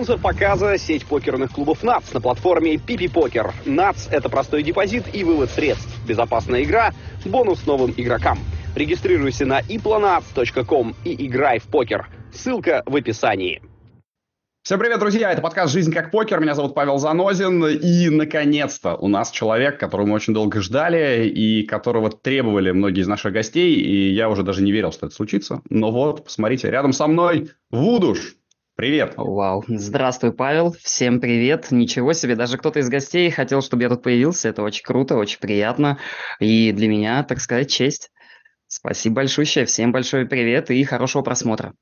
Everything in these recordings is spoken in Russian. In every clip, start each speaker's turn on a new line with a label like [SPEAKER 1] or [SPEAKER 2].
[SPEAKER 1] Спонсор показа – сеть покерных клубов НАЦ на платформе Пипи Покер. НАЦ – это простой депозит и вывод средств, безопасная игра, бонус новым игрокам. Регистрируйся на iplanac.com и играй в покер. Ссылка в описании.
[SPEAKER 2] Всем привет, друзья! Это подкаст «Жизнь как покер». Меня зовут Павел Занозин. И, наконец-то, у нас человек, которого мы очень долго ждали и которого требовали многие из наших гостей. И я уже даже не верил, что это случится. Но вот, посмотрите, рядом со мной Вудуш. Привет.
[SPEAKER 3] Вау. Здравствуй, Павел. Всем привет. Ничего себе, даже кто-то из гостей хотел, чтобы я тут появился. Это очень круто, очень приятно. И для меня, так сказать, честь. Спасибо большое. Всем большой привет и хорошего просмотра.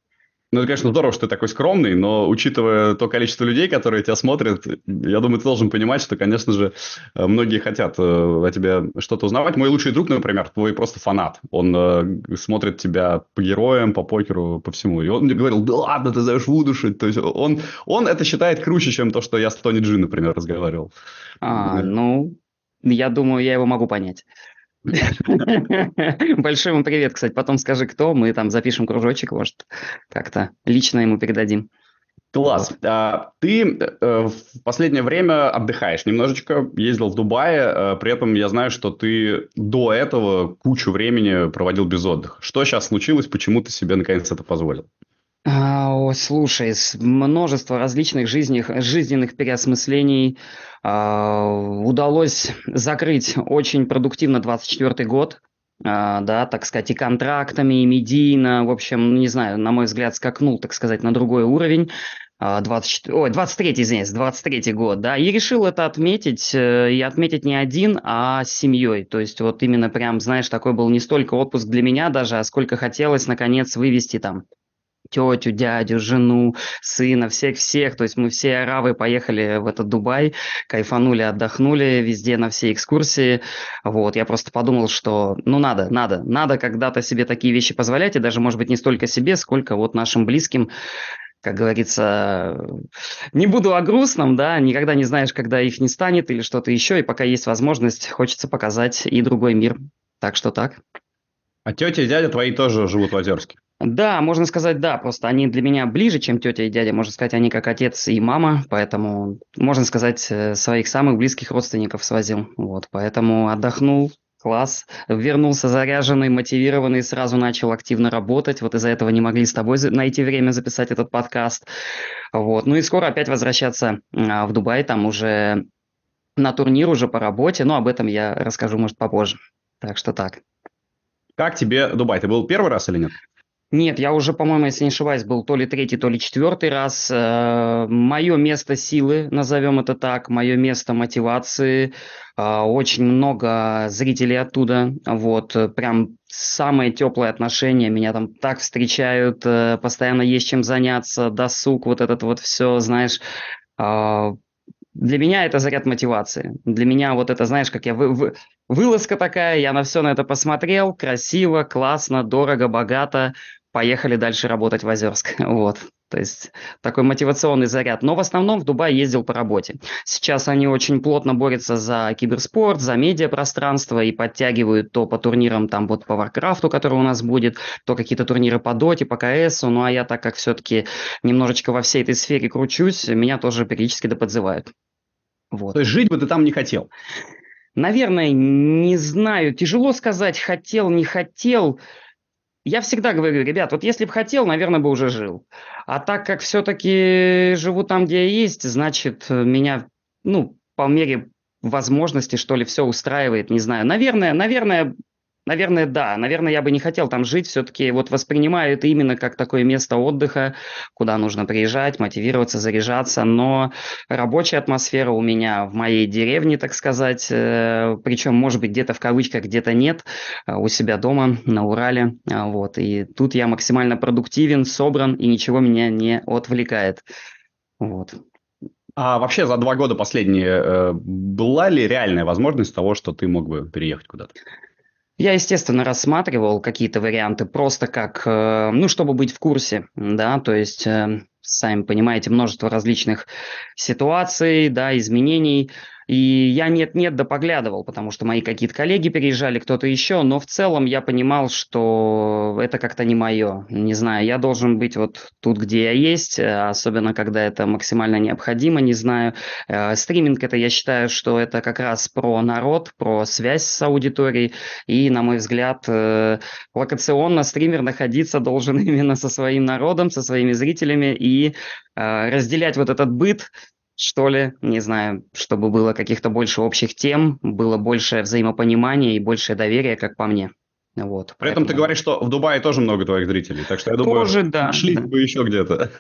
[SPEAKER 2] Ну, это, конечно, здорово, что ты такой скромный, но учитывая то количество людей, которые тебя смотрят, я думаю, ты должен понимать, что, конечно же, э, многие хотят э, о тебе что-то узнавать. Мой лучший друг, например, твой просто фанат. Он э, смотрит тебя по героям, по покеру, по всему. И он мне говорил, да ладно, ты зовешь Вудушить. То есть он, он это считает круче, чем то, что я с Тони Джи, например, разговаривал.
[SPEAKER 3] А, ну, я думаю, я его могу понять. Большой ему привет, кстати. Потом скажи, кто. Мы там запишем кружочек, может, как-то лично ему передадим.
[SPEAKER 2] Класс. А, ты э, в последнее время отдыхаешь немножечко, ездил в Дубае, э, при этом я знаю, что ты до этого кучу времени проводил без отдыха. Что сейчас случилось, почему ты себе наконец это позволил?
[SPEAKER 3] А, о, слушай, множество различных жизненных, жизненных переосмыслений а, удалось закрыть очень продуктивно 24 год, а, да, так сказать, и контрактами, и медийно, в общем, не знаю, на мой взгляд, скакнул, так сказать, на другой уровень. 24, ой, 23, извиняюсь, 23 год, да, и решил это отметить, э, и отметить не один, а с семьей, то есть вот именно прям, знаешь, такой был не столько отпуск для меня даже, а сколько хотелось, наконец, вывести там тетю, дядю, жену, сына, всех-всех. То есть мы все аравы поехали в этот Дубай, кайфанули, отдохнули везде на все экскурсии. Вот, я просто подумал, что ну надо, надо, надо когда-то себе такие вещи позволять, и даже, может быть, не столько себе, сколько вот нашим близким, как говорится, не буду о грустном, да, никогда не знаешь, когда их не станет или что-то еще, и пока есть возможность, хочется показать и другой мир. Так что так.
[SPEAKER 2] А тетя и дядя твои тоже живут в Озерске?
[SPEAKER 3] Да, можно сказать, да, просто они для меня ближе, чем тетя и дядя, можно сказать, они как отец и мама, поэтому, можно сказать, э, своих самых близких родственников свозил, вот, поэтому отдохнул, класс, вернулся заряженный, мотивированный, сразу начал активно работать, вот из-за этого не могли с тобой найти время записать этот подкаст, вот, ну и скоро опять возвращаться а, в Дубай, там уже на турнир, уже по работе, но об этом я расскажу, может, попозже, так что так.
[SPEAKER 2] Как тебе Дубай? Ты был первый раз или нет?
[SPEAKER 3] Нет, я уже, по-моему, если не ошибаюсь, был то ли третий, то ли четвертый раз. Э, мое место силы, назовем это так, мое место мотивации. Э, очень много зрителей оттуда. Вот, прям самые теплые отношения. Меня там так встречают, э, постоянно есть чем заняться, досуг, вот этот вот все, знаешь, для меня это заряд мотивации. Для меня вот это, знаешь, как я вы, вы, вылазка такая, я на все на это посмотрел, красиво, классно, дорого, богато, поехали дальше работать в Озерск. Вот. То есть такой мотивационный заряд. Но в основном в Дубай ездил по работе. Сейчас они очень плотно борются за киберспорт, за медиапространство и подтягивают то по турнирам там вот по Варкрафту, который у нас будет, то какие-то турниры по Доте, по КС. Ну а я так как все-таки немножечко во всей этой сфере кручусь, меня тоже периодически доподзывают.
[SPEAKER 2] Вот. То есть жить бы ты там не хотел?
[SPEAKER 3] Наверное, не знаю. Тяжело сказать, хотел, не хотел. Я всегда говорю, ребят, вот если бы хотел, наверное, бы уже жил. А так как все-таки живу там, где я есть, значит, меня, ну, по мере возможности, что ли, все устраивает, не знаю. Наверное, наверное, Наверное, да. Наверное, я бы не хотел там жить. Все-таки вот воспринимаю это именно как такое место отдыха, куда нужно приезжать, мотивироваться, заряжаться. Но рабочая атмосфера у меня в моей деревне, так сказать, э, причем, может быть, где-то в кавычках, где-то нет, э, у себя дома на Урале. А, вот. И тут я максимально продуктивен, собран, и ничего меня не отвлекает. Вот.
[SPEAKER 2] А вообще за два года последние э, была ли реальная возможность того, что ты мог бы переехать куда-то?
[SPEAKER 3] Я, естественно, рассматривал какие-то варианты просто как, э, ну, чтобы быть в курсе, да, то есть, э, сами понимаете, множество различных ситуаций, да, изменений. И я нет-нет да поглядывал, потому что мои какие-то коллеги переезжали, кто-то еще, но в целом я понимал, что это как-то не мое. Не знаю, я должен быть вот тут, где я есть, э, особенно когда это максимально необходимо, не знаю. Э, стриминг это, я считаю, что это как раз про народ, про связь с аудиторией, и, на мой взгляд, э, локационно стример находиться должен именно со своим народом, со своими зрителями и разделять вот этот быт, что ли, не знаю, чтобы было каких-то больше общих тем, было больше взаимопонимания и больше доверия, как по мне. Вот,
[SPEAKER 2] При этом ты говоришь, что в Дубае тоже много твоих зрителей, так что я думаю, тоже, да, нашлись да. бы еще где-то.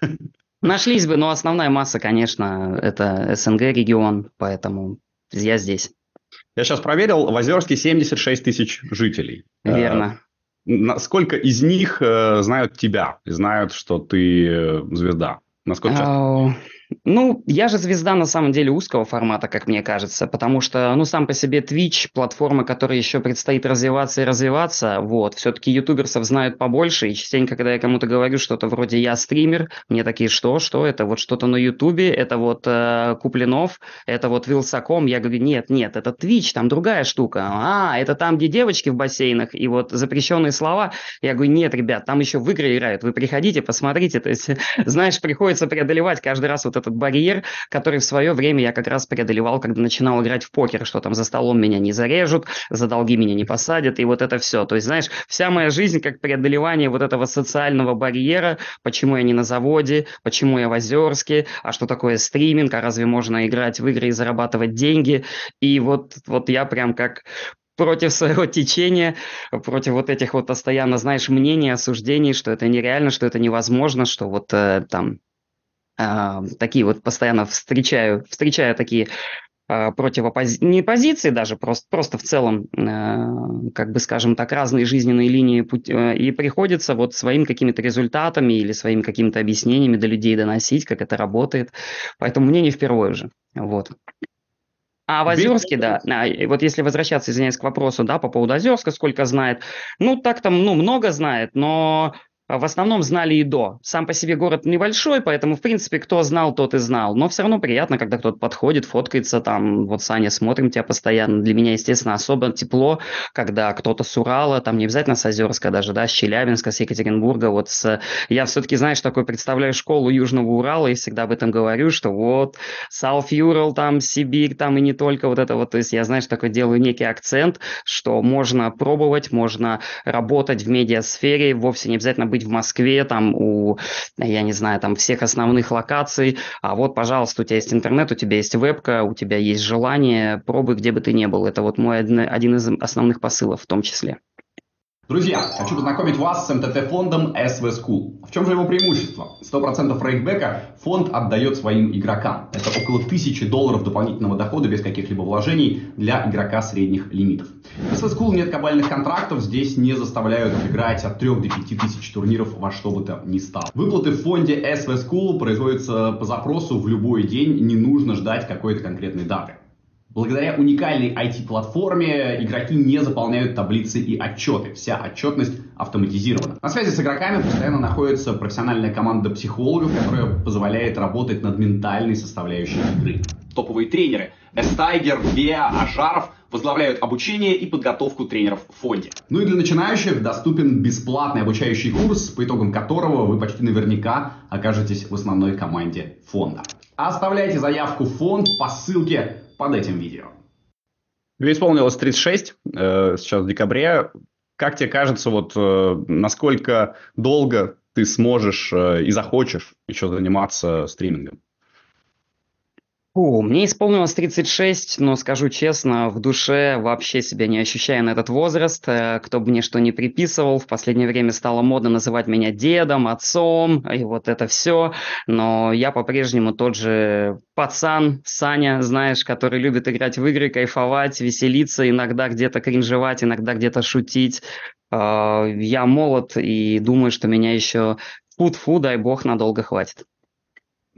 [SPEAKER 3] Нашлись бы, но основная масса, конечно, это СНГ регион, поэтому я здесь.
[SPEAKER 2] Я сейчас проверил, в Озерске 76 тысяч жителей.
[SPEAKER 3] Верно.
[SPEAKER 2] Э, сколько из них э, знают тебя, знают, что ты э, звезда? Насколько часто?
[SPEAKER 3] Ну, я же звезда на самом деле узкого формата, как мне кажется, потому что, ну, сам по себе Twitch, платформа, которая еще предстоит развиваться и развиваться, вот, все-таки ютуберсов знают побольше, и частенько, когда я кому-то говорю что-то вроде «я стример», мне такие «что? Что? Это? Вот что-то на ютубе, это вот э, Куплинов, это вот Вилсаком», я говорю «нет, нет, это Twitch, там другая штука, а, это там, где девочки в бассейнах, и вот запрещенные слова», я говорю «нет, ребят, там еще в игры играют, вы приходите, посмотрите», то есть, знаешь, приходится преодолевать каждый раз вот этот барьер, который в свое время я как раз преодолевал, когда начинал играть в покер, что там за столом меня не зарежут, за долги меня не посадят, и вот это все. То есть, знаешь, вся моя жизнь как преодолевание вот этого социального барьера, почему я не на заводе, почему я в Озерске, а что такое стриминг, а разве можно играть в игры и зарабатывать деньги. И вот, вот я прям как против своего течения, против вот этих вот постоянно, знаешь, мнений, осуждений, что это нереально, что это невозможно, что вот э, там такие вот постоянно встречаю, встречаю такие э, противопози... не позиции даже, просто, просто в целом, э, как бы скажем так, разные жизненные линии, путь... э, и приходится вот своими какими-то результатами или своими какими-то объяснениями до людей доносить, как это работает. Поэтому мне не впервые уже. Вот. А в Озерске, да, вот если возвращаться, извиняюсь, к вопросу, да, по поводу Озерска, сколько знает, ну, так там, ну, много знает, но в основном знали и до. Сам по себе город небольшой, поэтому, в принципе, кто знал, тот и знал. Но все равно приятно, когда кто-то подходит, фоткается там, вот, Саня, смотрим тебя постоянно. Для меня, естественно, особо тепло, когда кто-то с Урала, там не обязательно с Озерска даже, да, с Челябинска, с Екатеринбурга, вот с... Я все-таки, знаешь, такой представляю школу Южного Урала и всегда об этом говорю, что вот South Ural, там, Сибирь, там и не только вот это вот, то есть я, знаешь, такой делаю некий акцент, что можно пробовать, можно работать в медиасфере, вовсе не обязательно быть быть в Москве, там у, я не знаю, там всех основных локаций, а вот, пожалуйста, у тебя есть интернет, у тебя есть вебка, у тебя есть желание, пробуй, где бы ты ни был. Это вот мой один, из основных посылов в том числе.
[SPEAKER 1] Друзья, хочу познакомить вас с МТТ-фондом SV School. В чем же его преимущество? 100% рейкбека фонд отдает своим игрокам. Это около 1000 долларов дополнительного дохода без каких-либо вложений для игрока средних лимитов. В SV School нет кабальных контрактов, здесь не заставляют играть от 3 до 5 тысяч турниров во что бы то ни стало. Выплаты в фонде SV School производятся по запросу в любой день, не нужно ждать какой-то конкретной даты. Благодаря уникальной IT-платформе игроки не заполняют таблицы и отчеты. Вся отчетность автоматизирована. На связи с игроками постоянно находится профессиональная команда психологов, которая позволяет работать над ментальной составляющей игры. Топовые тренеры Эстайгер, Веа, Ажаров возглавляют обучение и подготовку тренеров в фонде. Ну и для начинающих доступен бесплатный обучающий курс, по итогам которого вы почти наверняка окажетесь в основной команде фонда. Оставляйте заявку в фонд по ссылке под этим видео.
[SPEAKER 2] Тебе исполнилось 36, э, сейчас в декабре. Как тебе кажется, вот э, насколько долго ты сможешь э, и захочешь еще заниматься стримингом?
[SPEAKER 3] Фу, мне исполнилось 36, но скажу честно, в душе вообще себя не ощущаю на этот возраст. Э, кто бы мне что ни приписывал, в последнее время стало модно называть меня дедом, отцом, и вот это все. Но я по-прежнему тот же пацан, Саня, знаешь, который любит играть в игры, кайфовать, веселиться, иногда где-то кринжевать, иногда где-то шутить. Э, я молод и думаю, что меня еще фу-фу, дай бог, надолго хватит.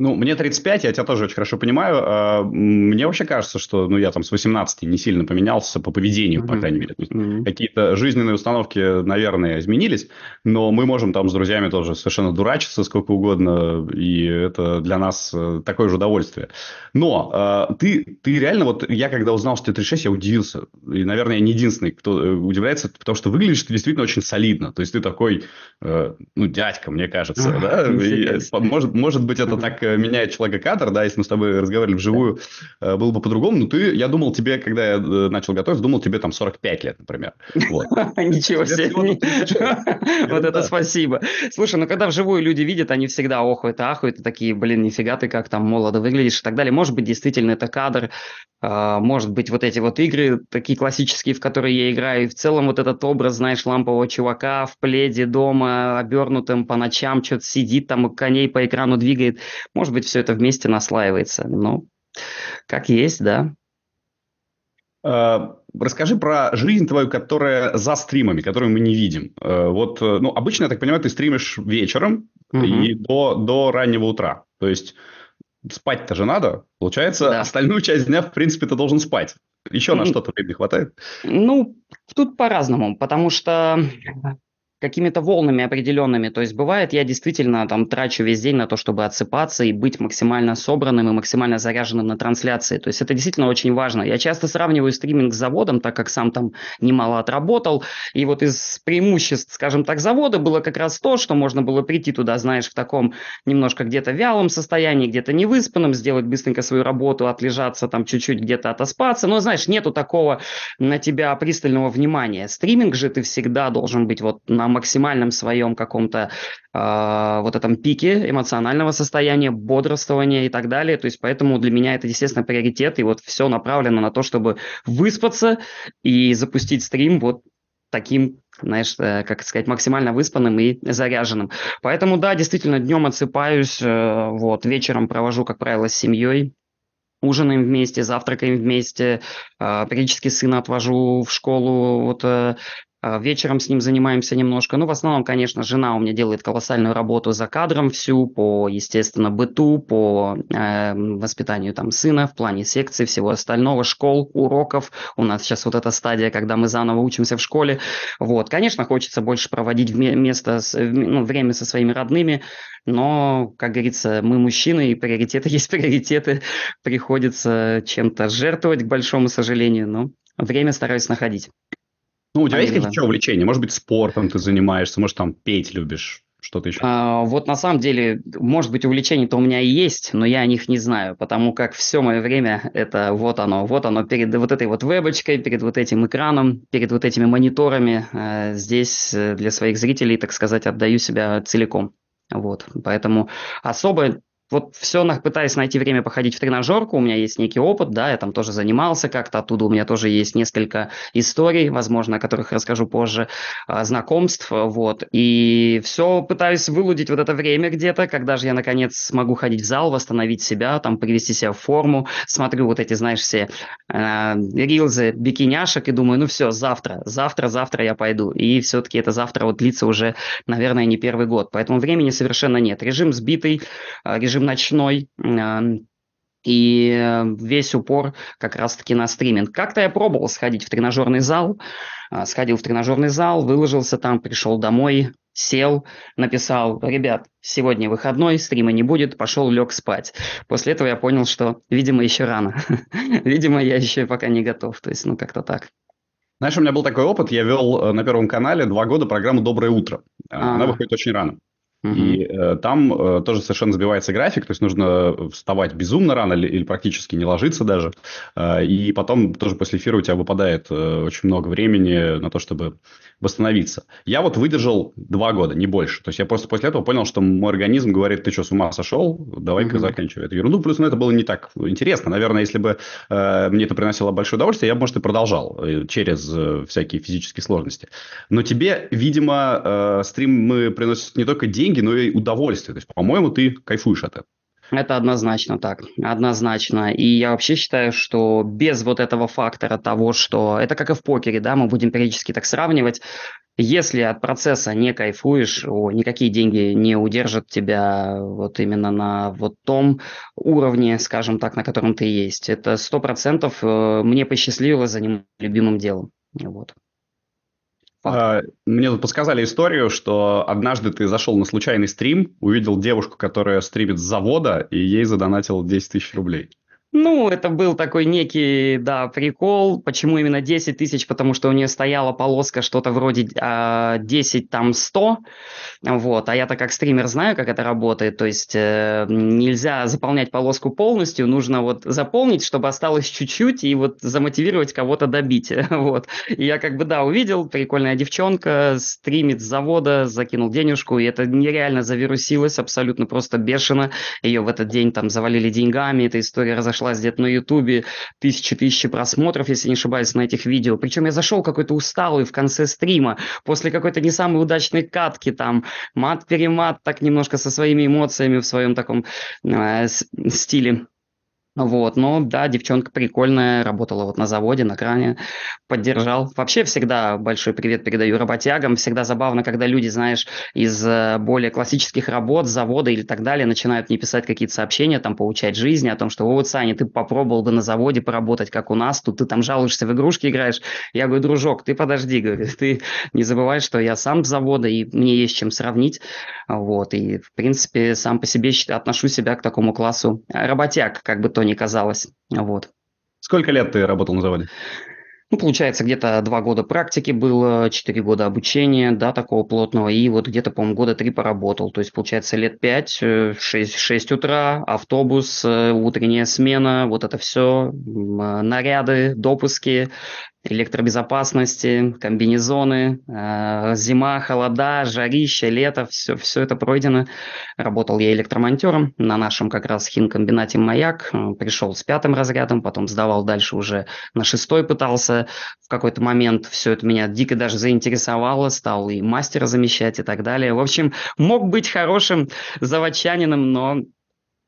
[SPEAKER 2] Ну, мне 35, я тебя тоже очень хорошо понимаю. А, мне вообще кажется, что ну, я там с 18 не сильно поменялся по поведению, mm-hmm. по крайней мере. Mm-hmm. Какие-то жизненные установки, наверное, изменились, но мы можем там с друзьями тоже совершенно дурачиться сколько угодно, и это для нас э, такое же удовольствие. Но а, ты, ты реально, вот я когда узнал, что ты 36, я удивился. И, наверное, я не единственный, кто э, удивляется, потому что выглядишь ты действительно очень солидно. То есть ты такой, э, ну, дядька, мне кажется, да? И, может, может быть, это так меняет человека кадр, да, если мы с тобой разговаривали вживую, да. Э, было бы по-другому. Но ты, я думал тебе, когда я э, начал готовить, думал тебе там 45 лет, например.
[SPEAKER 3] Ничего себе. Вот это спасибо. Слушай, ну когда вживую люди видят, они всегда охуют, ахуют, и такие, блин, нифига ты как там молодо выглядишь и так далее. Может быть, действительно, это кадр, а, может быть, вот эти вот игры, такие классические, в которые я играю, и в целом вот этот образ, знаешь, лампового чувака в пледе дома, обернутым по ночам, что-то сидит там, коней по экрану двигает. Может быть, все это вместе наслаивается. Ну, как есть, да.
[SPEAKER 2] А, расскажи про жизнь твою, которая за стримами, которую мы не видим. А, вот, э, ну, обычно, я так понимаю, ты стримишь вечером угу. и до, до раннего утра. То есть спать-то же надо. Получается, да. остальную часть дня, в принципе, ты должен спать. Еще на что-то времени хватает?
[SPEAKER 3] Ну, тут по-разному, потому что какими-то волнами определенными. То есть бывает, я действительно там трачу весь день на то, чтобы отсыпаться и быть максимально собранным и максимально заряженным на трансляции. То есть это действительно очень важно. Я часто сравниваю стриминг с заводом, так как сам там немало отработал. И вот из преимуществ, скажем так, завода было как раз то, что можно было прийти туда, знаешь, в таком немножко где-то вялом состоянии, где-то невыспанном, сделать быстренько свою работу, отлежаться там чуть-чуть где-то отоспаться. Но, знаешь, нету такого на тебя пристального внимания. Стриминг же ты всегда должен быть вот на максимальном своем каком-то э, вот этом пике эмоционального состояния, бодрствования и так далее. То есть поэтому для меня это, естественно, приоритет. И вот все направлено на то, чтобы выспаться и запустить стрим вот таким, знаешь, э, как сказать, максимально выспанным и заряженным. Поэтому, да, действительно, днем отсыпаюсь, э, вот, вечером провожу, как правило, с семьей, ужинаем вместе, завтракаем вместе, э, периодически сына отвожу в школу, вот а, вечером с ним занимаемся немножко. Ну, в основном, конечно, жена у меня делает колоссальную работу за кадром всю, по, естественно, быту, по э, воспитанию там сына, в плане секции, всего остального, школ, уроков. У нас сейчас вот эта стадия, когда мы заново учимся в школе. Вот, конечно, хочется больше проводить место, ну, время со своими родными, но, как говорится, мы мужчины, и приоритеты есть приоритеты. Приходится чем-то жертвовать, к большому сожалению, но время стараюсь находить.
[SPEAKER 2] Ну, у тебя есть какие-то увлечения? Может быть, спортом ты занимаешься, может, там петь любишь? Что-то еще?
[SPEAKER 3] А, вот на самом деле, может быть, увлечения-то у меня и есть, но я о них не знаю, потому как все мое время это вот оно, вот оно перед вот этой вот вебочкой, перед вот этим экраном, перед вот этими мониторами. А, здесь э, для своих зрителей, так сказать, отдаю себя целиком. Вот, поэтому особо вот все пытаюсь найти время походить в тренажерку, у меня есть некий опыт, да, я там тоже занимался как-то, оттуда у меня тоже есть несколько историй, возможно, о которых расскажу позже, а, знакомств, вот, и все пытаюсь вылудить вот это время где-то, когда же я, наконец, смогу ходить в зал, восстановить себя, там, привести себя в форму, смотрю вот эти, знаешь, все э, рилзы бикиняшек и думаю, ну все, завтра, завтра, завтра я пойду, и все-таки это завтра вот длится уже, наверное, не первый год, поэтому времени совершенно нет, режим сбитый, а, режим режим ночной, и весь упор как раз-таки на стриминг. Как-то я пробовал сходить в тренажерный зал, а, сходил в тренажерный зал, выложился там, пришел домой, сел, написал, ребят, сегодня выходной, стрима не будет, пошел, лег спать. После этого я понял, что, видимо, еще рано. видимо, я еще пока не готов. То есть, ну, как-то так.
[SPEAKER 2] Знаешь, у меня был такой опыт, я вел э, на Первом канале два года программу «Доброе утро». Она выходит очень рано. И э, там э, тоже совершенно сбивается график, то есть нужно вставать безумно рано или, или практически не ложиться даже. Э, и потом тоже после эфира у тебя выпадает э, очень много времени на то, чтобы восстановиться. Я вот выдержал два года, не больше. То есть я просто после этого понял, что мой организм говорит, ты что, с ума сошел? Давай-ка угу. заканчивай эту ерунду. Плюс ну, это было не так интересно. Наверное, если бы э, мне это приносило большое удовольствие, я бы, может, и продолжал э, через э, всякие физические сложности. Но тебе, видимо, э, стримы приносят не только деньги, деньги, но и удовольствие. То есть, по-моему, ты кайфуешь от этого.
[SPEAKER 3] Это однозначно так, однозначно. И я вообще считаю, что без вот этого фактора того, что это как и в покере, да, мы будем периодически так сравнивать, если от процесса не кайфуешь, о, никакие деньги не удержат тебя вот именно на вот том уровне, скажем так, на котором ты есть. Это сто процентов э, мне посчастливилось заниматься любимым делом. Вот.
[SPEAKER 2] А, мне тут подсказали историю, что однажды ты зашел на случайный стрим, увидел девушку, которая стримит с завода, и ей задонатил 10 тысяч рублей.
[SPEAKER 3] Ну, это был такой некий, да, прикол. Почему именно 10 тысяч? Потому что у нее стояла полоска что-то вроде э, 10, там, 100. Вот. А я-то как стример знаю, как это работает. То есть э, нельзя заполнять полоску полностью. Нужно вот заполнить, чтобы осталось чуть-чуть, и вот замотивировать кого-то добить. Вот. И я как бы, да, увидел, прикольная девчонка, стримит с завода, закинул денежку, и это нереально завирусилось, абсолютно просто бешено. Ее в этот день там завалили деньгами, эта история разошлась нашлась где-то на Ютубе, тысячи-тысячи просмотров, если не ошибаюсь, на этих видео. Причем я зашел какой-то усталый в конце стрима, после какой-то не самой удачной катки, там, мат-перемат, так немножко со своими эмоциями в своем таком э, стиле. Вот, но да, девчонка прикольная, работала вот на заводе, на кране, поддержал. Вообще всегда большой привет передаю работягам. Всегда забавно, когда люди, знаешь, из э, более классических работ, завода или так далее, начинают мне писать какие-то сообщения, там, получать жизни о том, что вот, Саня, ты попробовал бы на заводе поработать, как у нас, тут ты там жалуешься в игрушки играешь. Я говорю, дружок, ты подожди, говорю, ты не забывай, что я сам с завода, и мне есть чем сравнить. Вот, и, в принципе, сам по себе отношу себя к такому классу работяг, как бы то ни казалось. Вот.
[SPEAKER 2] Сколько лет ты работал на заводе?
[SPEAKER 3] Ну, получается, где-то два года практики было, четыре года обучения, да, такого плотного, и вот где-то, по-моему, года три поработал. То есть, получается, лет пять, э, шесть, шесть утра, автобус, э, утренняя смена, вот это все, наряды, допуски, электробезопасности, комбинезоны, э, зима, холода, жарище, лето, все, все это пройдено. Работал я электромонтером на нашем как раз хинкомбинате «Маяк». Пришел с пятым разрядом, потом сдавал дальше уже на шестой пытался. В какой-то момент все это меня дико даже заинтересовало, стал и мастера замещать и так далее. В общем, мог быть хорошим заводчанином, но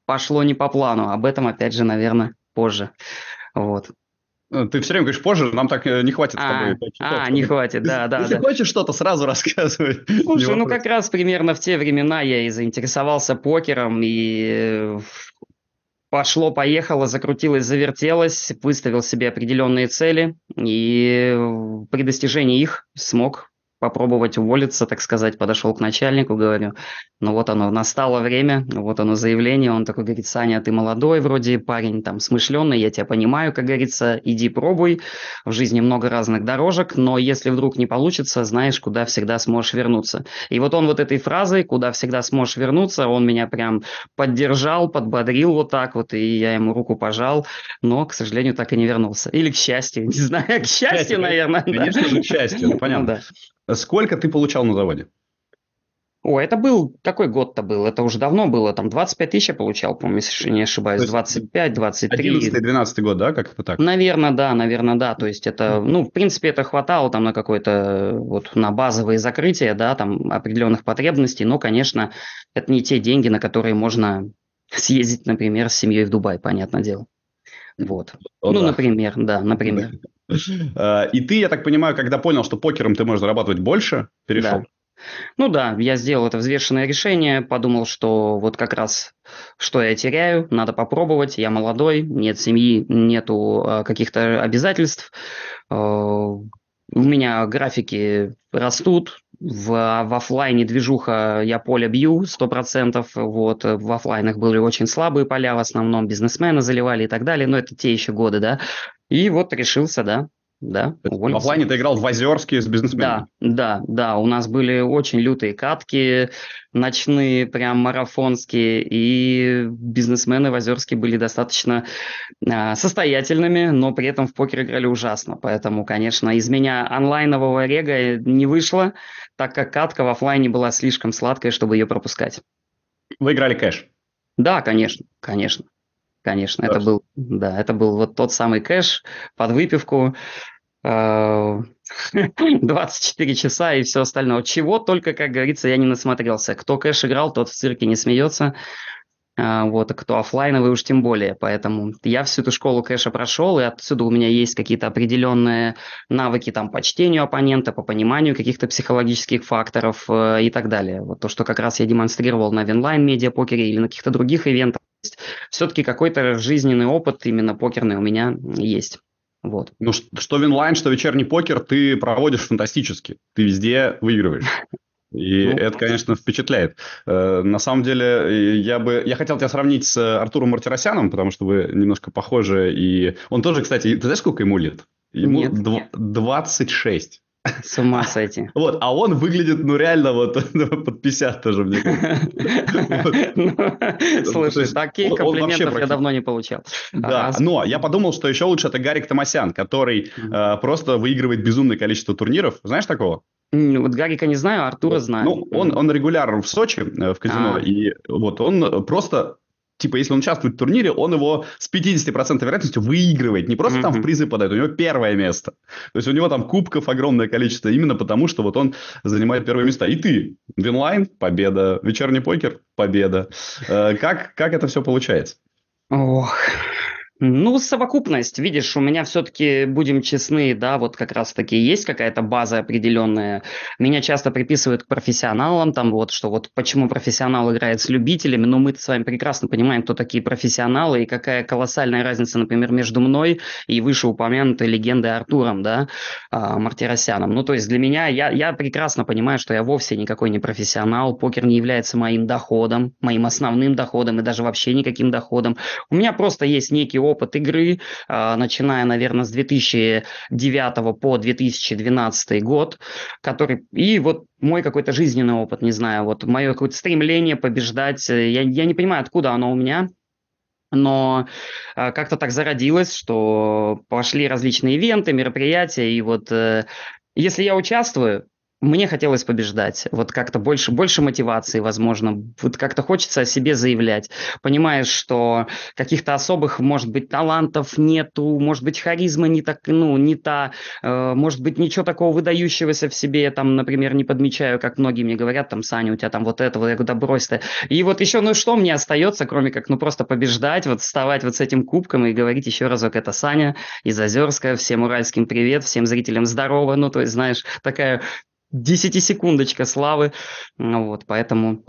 [SPEAKER 3] пошло не по плану. Об этом, опять же, наверное, позже. Вот.
[SPEAKER 2] Э, ты все время говоришь позже, нам так э, не хватит
[SPEAKER 3] а,
[SPEAKER 2] с тобой.
[SPEAKER 3] А, не хватит, да, да.
[SPEAKER 2] Если
[SPEAKER 3] да.
[SPEAKER 2] хочешь что-то, сразу рассказывай.
[SPEAKER 3] Слушай, ну как раз примерно в те времена я и заинтересовался покером, и э, пошло-поехало, закрутилось, завертелось, выставил себе определенные цели, и при достижении их смог попробовать уволиться, так сказать, подошел к начальнику, говорю, ну вот оно, настало время, вот оно заявление, он такой говорит, Саня, ты молодой вроде парень, там, смышленый, я тебя понимаю, как говорится, иди пробуй, в жизни много разных дорожек, но если вдруг не получится, знаешь, куда всегда сможешь вернуться. И вот он вот этой фразой, куда всегда сможешь вернуться, он меня прям поддержал, подбодрил вот так вот, и я ему руку пожал, но, к сожалению, так и не вернулся. Или к счастью, не знаю, к счастью, наверное.
[SPEAKER 2] Конечно да. же, к счастью, ну, понятно. Да. Сколько ты получал на заводе?
[SPEAKER 3] О, это был, какой год-то был? Это уже давно было, там 25 тысяч я получал, по-моему, если не ошибаюсь, 25, 23.
[SPEAKER 2] 11-12 год, да, как это так?
[SPEAKER 3] Наверное, да, наверное, да, то есть это, ну, в принципе, это хватало там на какое-то, вот, на базовые закрытия, да, там, определенных потребностей, но, конечно, это не те деньги, на которые можно съездить, например, с семьей в Дубай, понятное дело. Вот. О, ну, да. например, да, например.
[SPEAKER 2] А, и ты, я так понимаю, когда понял, что покером ты можешь зарабатывать больше, перешел?
[SPEAKER 3] Да. Ну да, я сделал это взвешенное решение, подумал, что вот как раз что я теряю, надо попробовать, я молодой, нет семьи, нету э, каких-то обязательств, э, у меня графики растут, в, в офлайне движуха я поле бью 100%, вот, в офлайнах были очень слабые поля, в основном бизнесмены заливали и так далее, но это те еще годы, да, и вот решился, да, да.
[SPEAKER 2] В офлайне ты играл в Озерске с бизнесменами?
[SPEAKER 3] Да, да, да. У нас были очень лютые катки, ночные, прям марафонские, и бизнесмены в Озерске были достаточно э, состоятельными, но при этом в покер играли ужасно. Поэтому, конечно, из меня онлайнового рега не вышло, так как катка в офлайне была слишком сладкая, чтобы ее пропускать.
[SPEAKER 2] Вы играли кэш?
[SPEAKER 3] Да, конечно, конечно. Конечно, это был, да, это был вот тот самый кэш под выпивку, 24 часа и все остальное. Чего только, как говорится, я не насмотрелся. Кто кэш играл, тот в цирке не смеется. А, вот, а кто офлайновый уж тем более, поэтому я всю эту школу кэша прошел, и отсюда у меня есть какие-то определенные навыки там по чтению оппонента, по пониманию каких-то психологических факторов э, и так далее. Вот то, что как раз я демонстрировал на Винлайн медиапокере или на каких-то других ивентах, все-таки какой-то жизненный опыт именно покерный у меня есть. Вот.
[SPEAKER 2] Ну, что винлайн, что вечерний покер ты проводишь фантастически. Ты везде выигрываешь. И ну, это, конечно, впечатляет. Э, на самом деле, я бы... Я хотел тебя сравнить с Артуром Мартиросяном, потому что вы немножко похожи. И он тоже, кстати... Ты знаешь, сколько ему лет? Ему Нет. 26.
[SPEAKER 3] С ума сойти.
[SPEAKER 2] Вот, а он выглядит, ну, реально вот под 50 тоже, мне
[SPEAKER 3] ну, Слушай, таких комплиментов я давно не получал.
[SPEAKER 2] Да, но я подумал, что еще лучше это Гарик Томасян, который э, просто выигрывает безумное количество турниров. Знаешь такого?
[SPEAKER 3] Вот Гарика не знаю, Артура знаю.
[SPEAKER 2] Ну, он, он регулярно в Сочи, э, в казино, а. и вот он просто типа, если он участвует в турнире, он его с 50% вероятностью выигрывает. Не просто mm-hmm. там в призы подает, у него первое место. То есть у него там кубков огромное количество, именно потому что вот он занимает первое место. И ты, Винлайн, победа, вечерний покер, победа. Э, как, как это все получается?
[SPEAKER 3] Ох, ну, совокупность. Видишь, у меня все-таки, будем честны, да, вот как раз-таки есть какая-то база определенная. Меня часто приписывают к профессионалам, там вот, что вот почему профессионал играет с любителями, но мы с вами прекрасно понимаем, кто такие профессионалы и какая колоссальная разница, например, между мной и вышеупомянутой легендой Артуром, да, а, Мартиросяном. Ну, то есть для меня, я, я прекрасно понимаю, что я вовсе никакой не профессионал, покер не является моим доходом, моим основным доходом и даже вообще никаким доходом. У меня просто есть некий опыт игры, а, начиная, наверное, с 2009 по 2012 год, который... И вот мой какой-то жизненный опыт, не знаю, вот мое какое-то стремление побеждать, э, я, я не понимаю, откуда оно у меня, но э, как-то так зародилось, что пошли различные ивенты, мероприятия, и вот э, если я участвую, мне хотелось побеждать. Вот как-то больше, больше мотивации, возможно. Вот как-то хочется о себе заявлять. Понимаешь, что каких-то особых, может быть, талантов нету, может быть, харизма не так, ну, не та, э, может быть, ничего такого выдающегося в себе, там, например, не подмечаю, как многие мне говорят, там, Саня, у тебя там вот это, вот я говорю, да брось ты. И вот еще, ну, что мне остается, кроме как, ну, просто побеждать, вот вставать вот с этим кубком и говорить еще разок, это Саня из Озерска, всем уральским привет, всем зрителям здорово, ну, то есть, знаешь, такая десятисекундочка славы. Ну вот, поэтому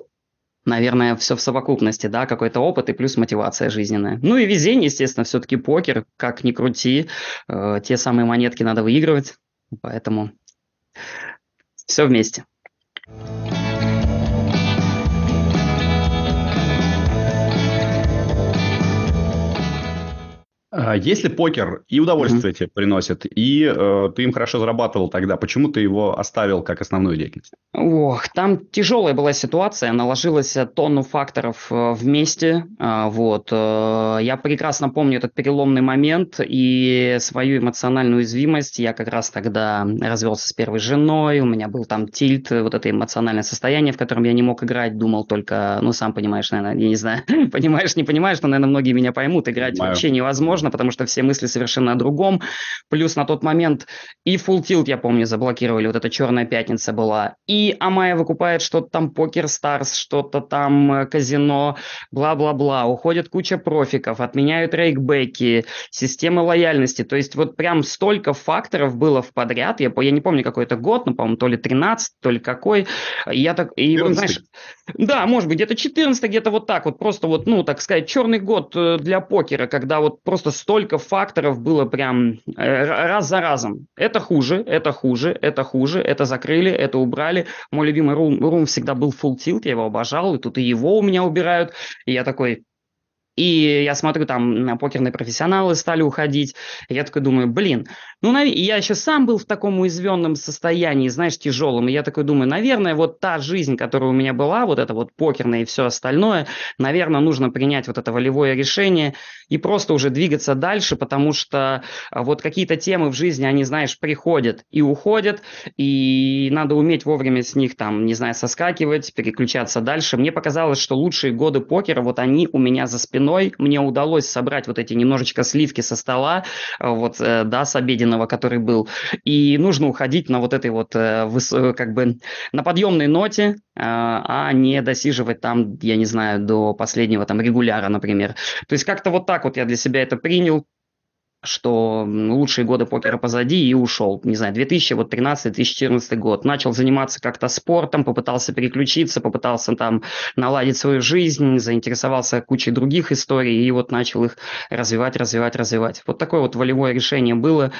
[SPEAKER 3] наверное, все в совокупности, да, какой-то опыт и плюс мотивация жизненная. Ну и везение, естественно, все-таки покер, как ни крути, э, те самые монетки надо выигрывать, поэтому все вместе.
[SPEAKER 2] А если покер и удовольствие mm-hmm. тебе приносит, и э, ты им хорошо зарабатывал тогда, почему ты его оставил как основную деятельность?
[SPEAKER 3] Ох, там тяжелая была ситуация, наложилась тонну факторов э, вместе. Э, вот. Э, я прекрасно помню этот переломный момент и свою эмоциональную уязвимость. Я как раз тогда развелся с первой женой, у меня был там тильт, вот это эмоциональное состояние, в котором я не мог играть, думал только, ну, сам понимаешь, наверное, я не знаю, понимаешь, не понимаешь, но, наверное, многие меня поймут, играть Понимаю. вообще невозможно невозможно, потому что все мысли совершенно о другом. Плюс на тот момент и Full Tilt, я помню, заблокировали, вот эта черная пятница была. И Амая выкупает что-то там Покер Старс, что-то там э, казино, бла-бла-бла. Уходит куча профиков, отменяют рейкбеки, системы лояльности. То есть вот прям столько факторов было в подряд. Я, я не помню, какой это год, но, по-моему, то ли 13, то ли какой. Я так, и вот, знаешь, да, может быть, где-то 14, где-то вот так вот, просто вот, ну, так сказать, черный год э, для покера, когда вот просто столько факторов было прям э, раз за разом. Это хуже, это хуже, это хуже, это закрыли, это убрали. Мой любимый рум, рум всегда был full tilt, я его обожал, и тут и его у меня убирают. И я такой, и я смотрю, там покерные профессионалы стали уходить. Я такой думаю, блин, ну, нав... я еще сам был в таком уязвленном состоянии, знаешь, тяжелом. И я такой думаю, наверное, вот та жизнь, которая у меня была, вот это вот покерная и все остальное, наверное, нужно принять вот это волевое решение и просто уже двигаться дальше, потому что а, вот какие-то темы в жизни, они, знаешь, приходят и уходят, и надо уметь вовремя с них там, не знаю, соскакивать, переключаться дальше. Мне показалось, что лучшие годы покера, вот они у меня за спиной длиной. Мне удалось собрать вот эти немножечко сливки со стола, вот, да, с обеденного, который был. И нужно уходить на вот этой вот, как бы, на подъемной ноте, а не досиживать там, я не знаю, до последнего там регуляра, например. То есть как-то вот так вот я для себя это принял, что лучшие годы покера позади и ушел. Не знаю, 2013-2014 год. Начал заниматься как-то спортом, попытался переключиться, попытался там наладить свою жизнь, заинтересовался кучей других историй и вот начал их развивать, развивать, развивать. Вот такое вот волевое решение было.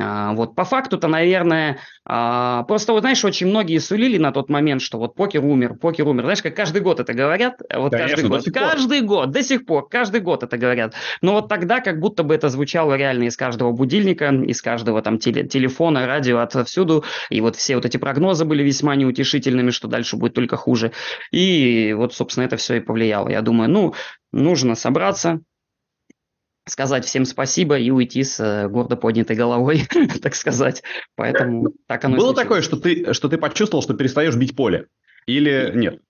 [SPEAKER 3] А, вот по факту-то, наверное, а, просто, вот, знаешь, очень многие сулили на тот момент, что вот покер умер, покер умер. Знаешь, как каждый год это говорят, вот Конечно, каждый год, каждый год, до сих пор, каждый год это говорят. Но вот тогда как будто бы это звучало реально из каждого будильника, из каждого там теле, телефона, радио, отовсюду. И вот все вот эти прогнозы были весьма неутешительными, что дальше будет только хуже. И вот, собственно, это все и повлияло. Я думаю, ну, нужно собраться, сказать всем спасибо и уйти с э, гордо поднятой головой, так сказать. Поэтому так оно
[SPEAKER 2] Было такое, что ты, что ты почувствовал, что перестаешь бить поле? Или нет?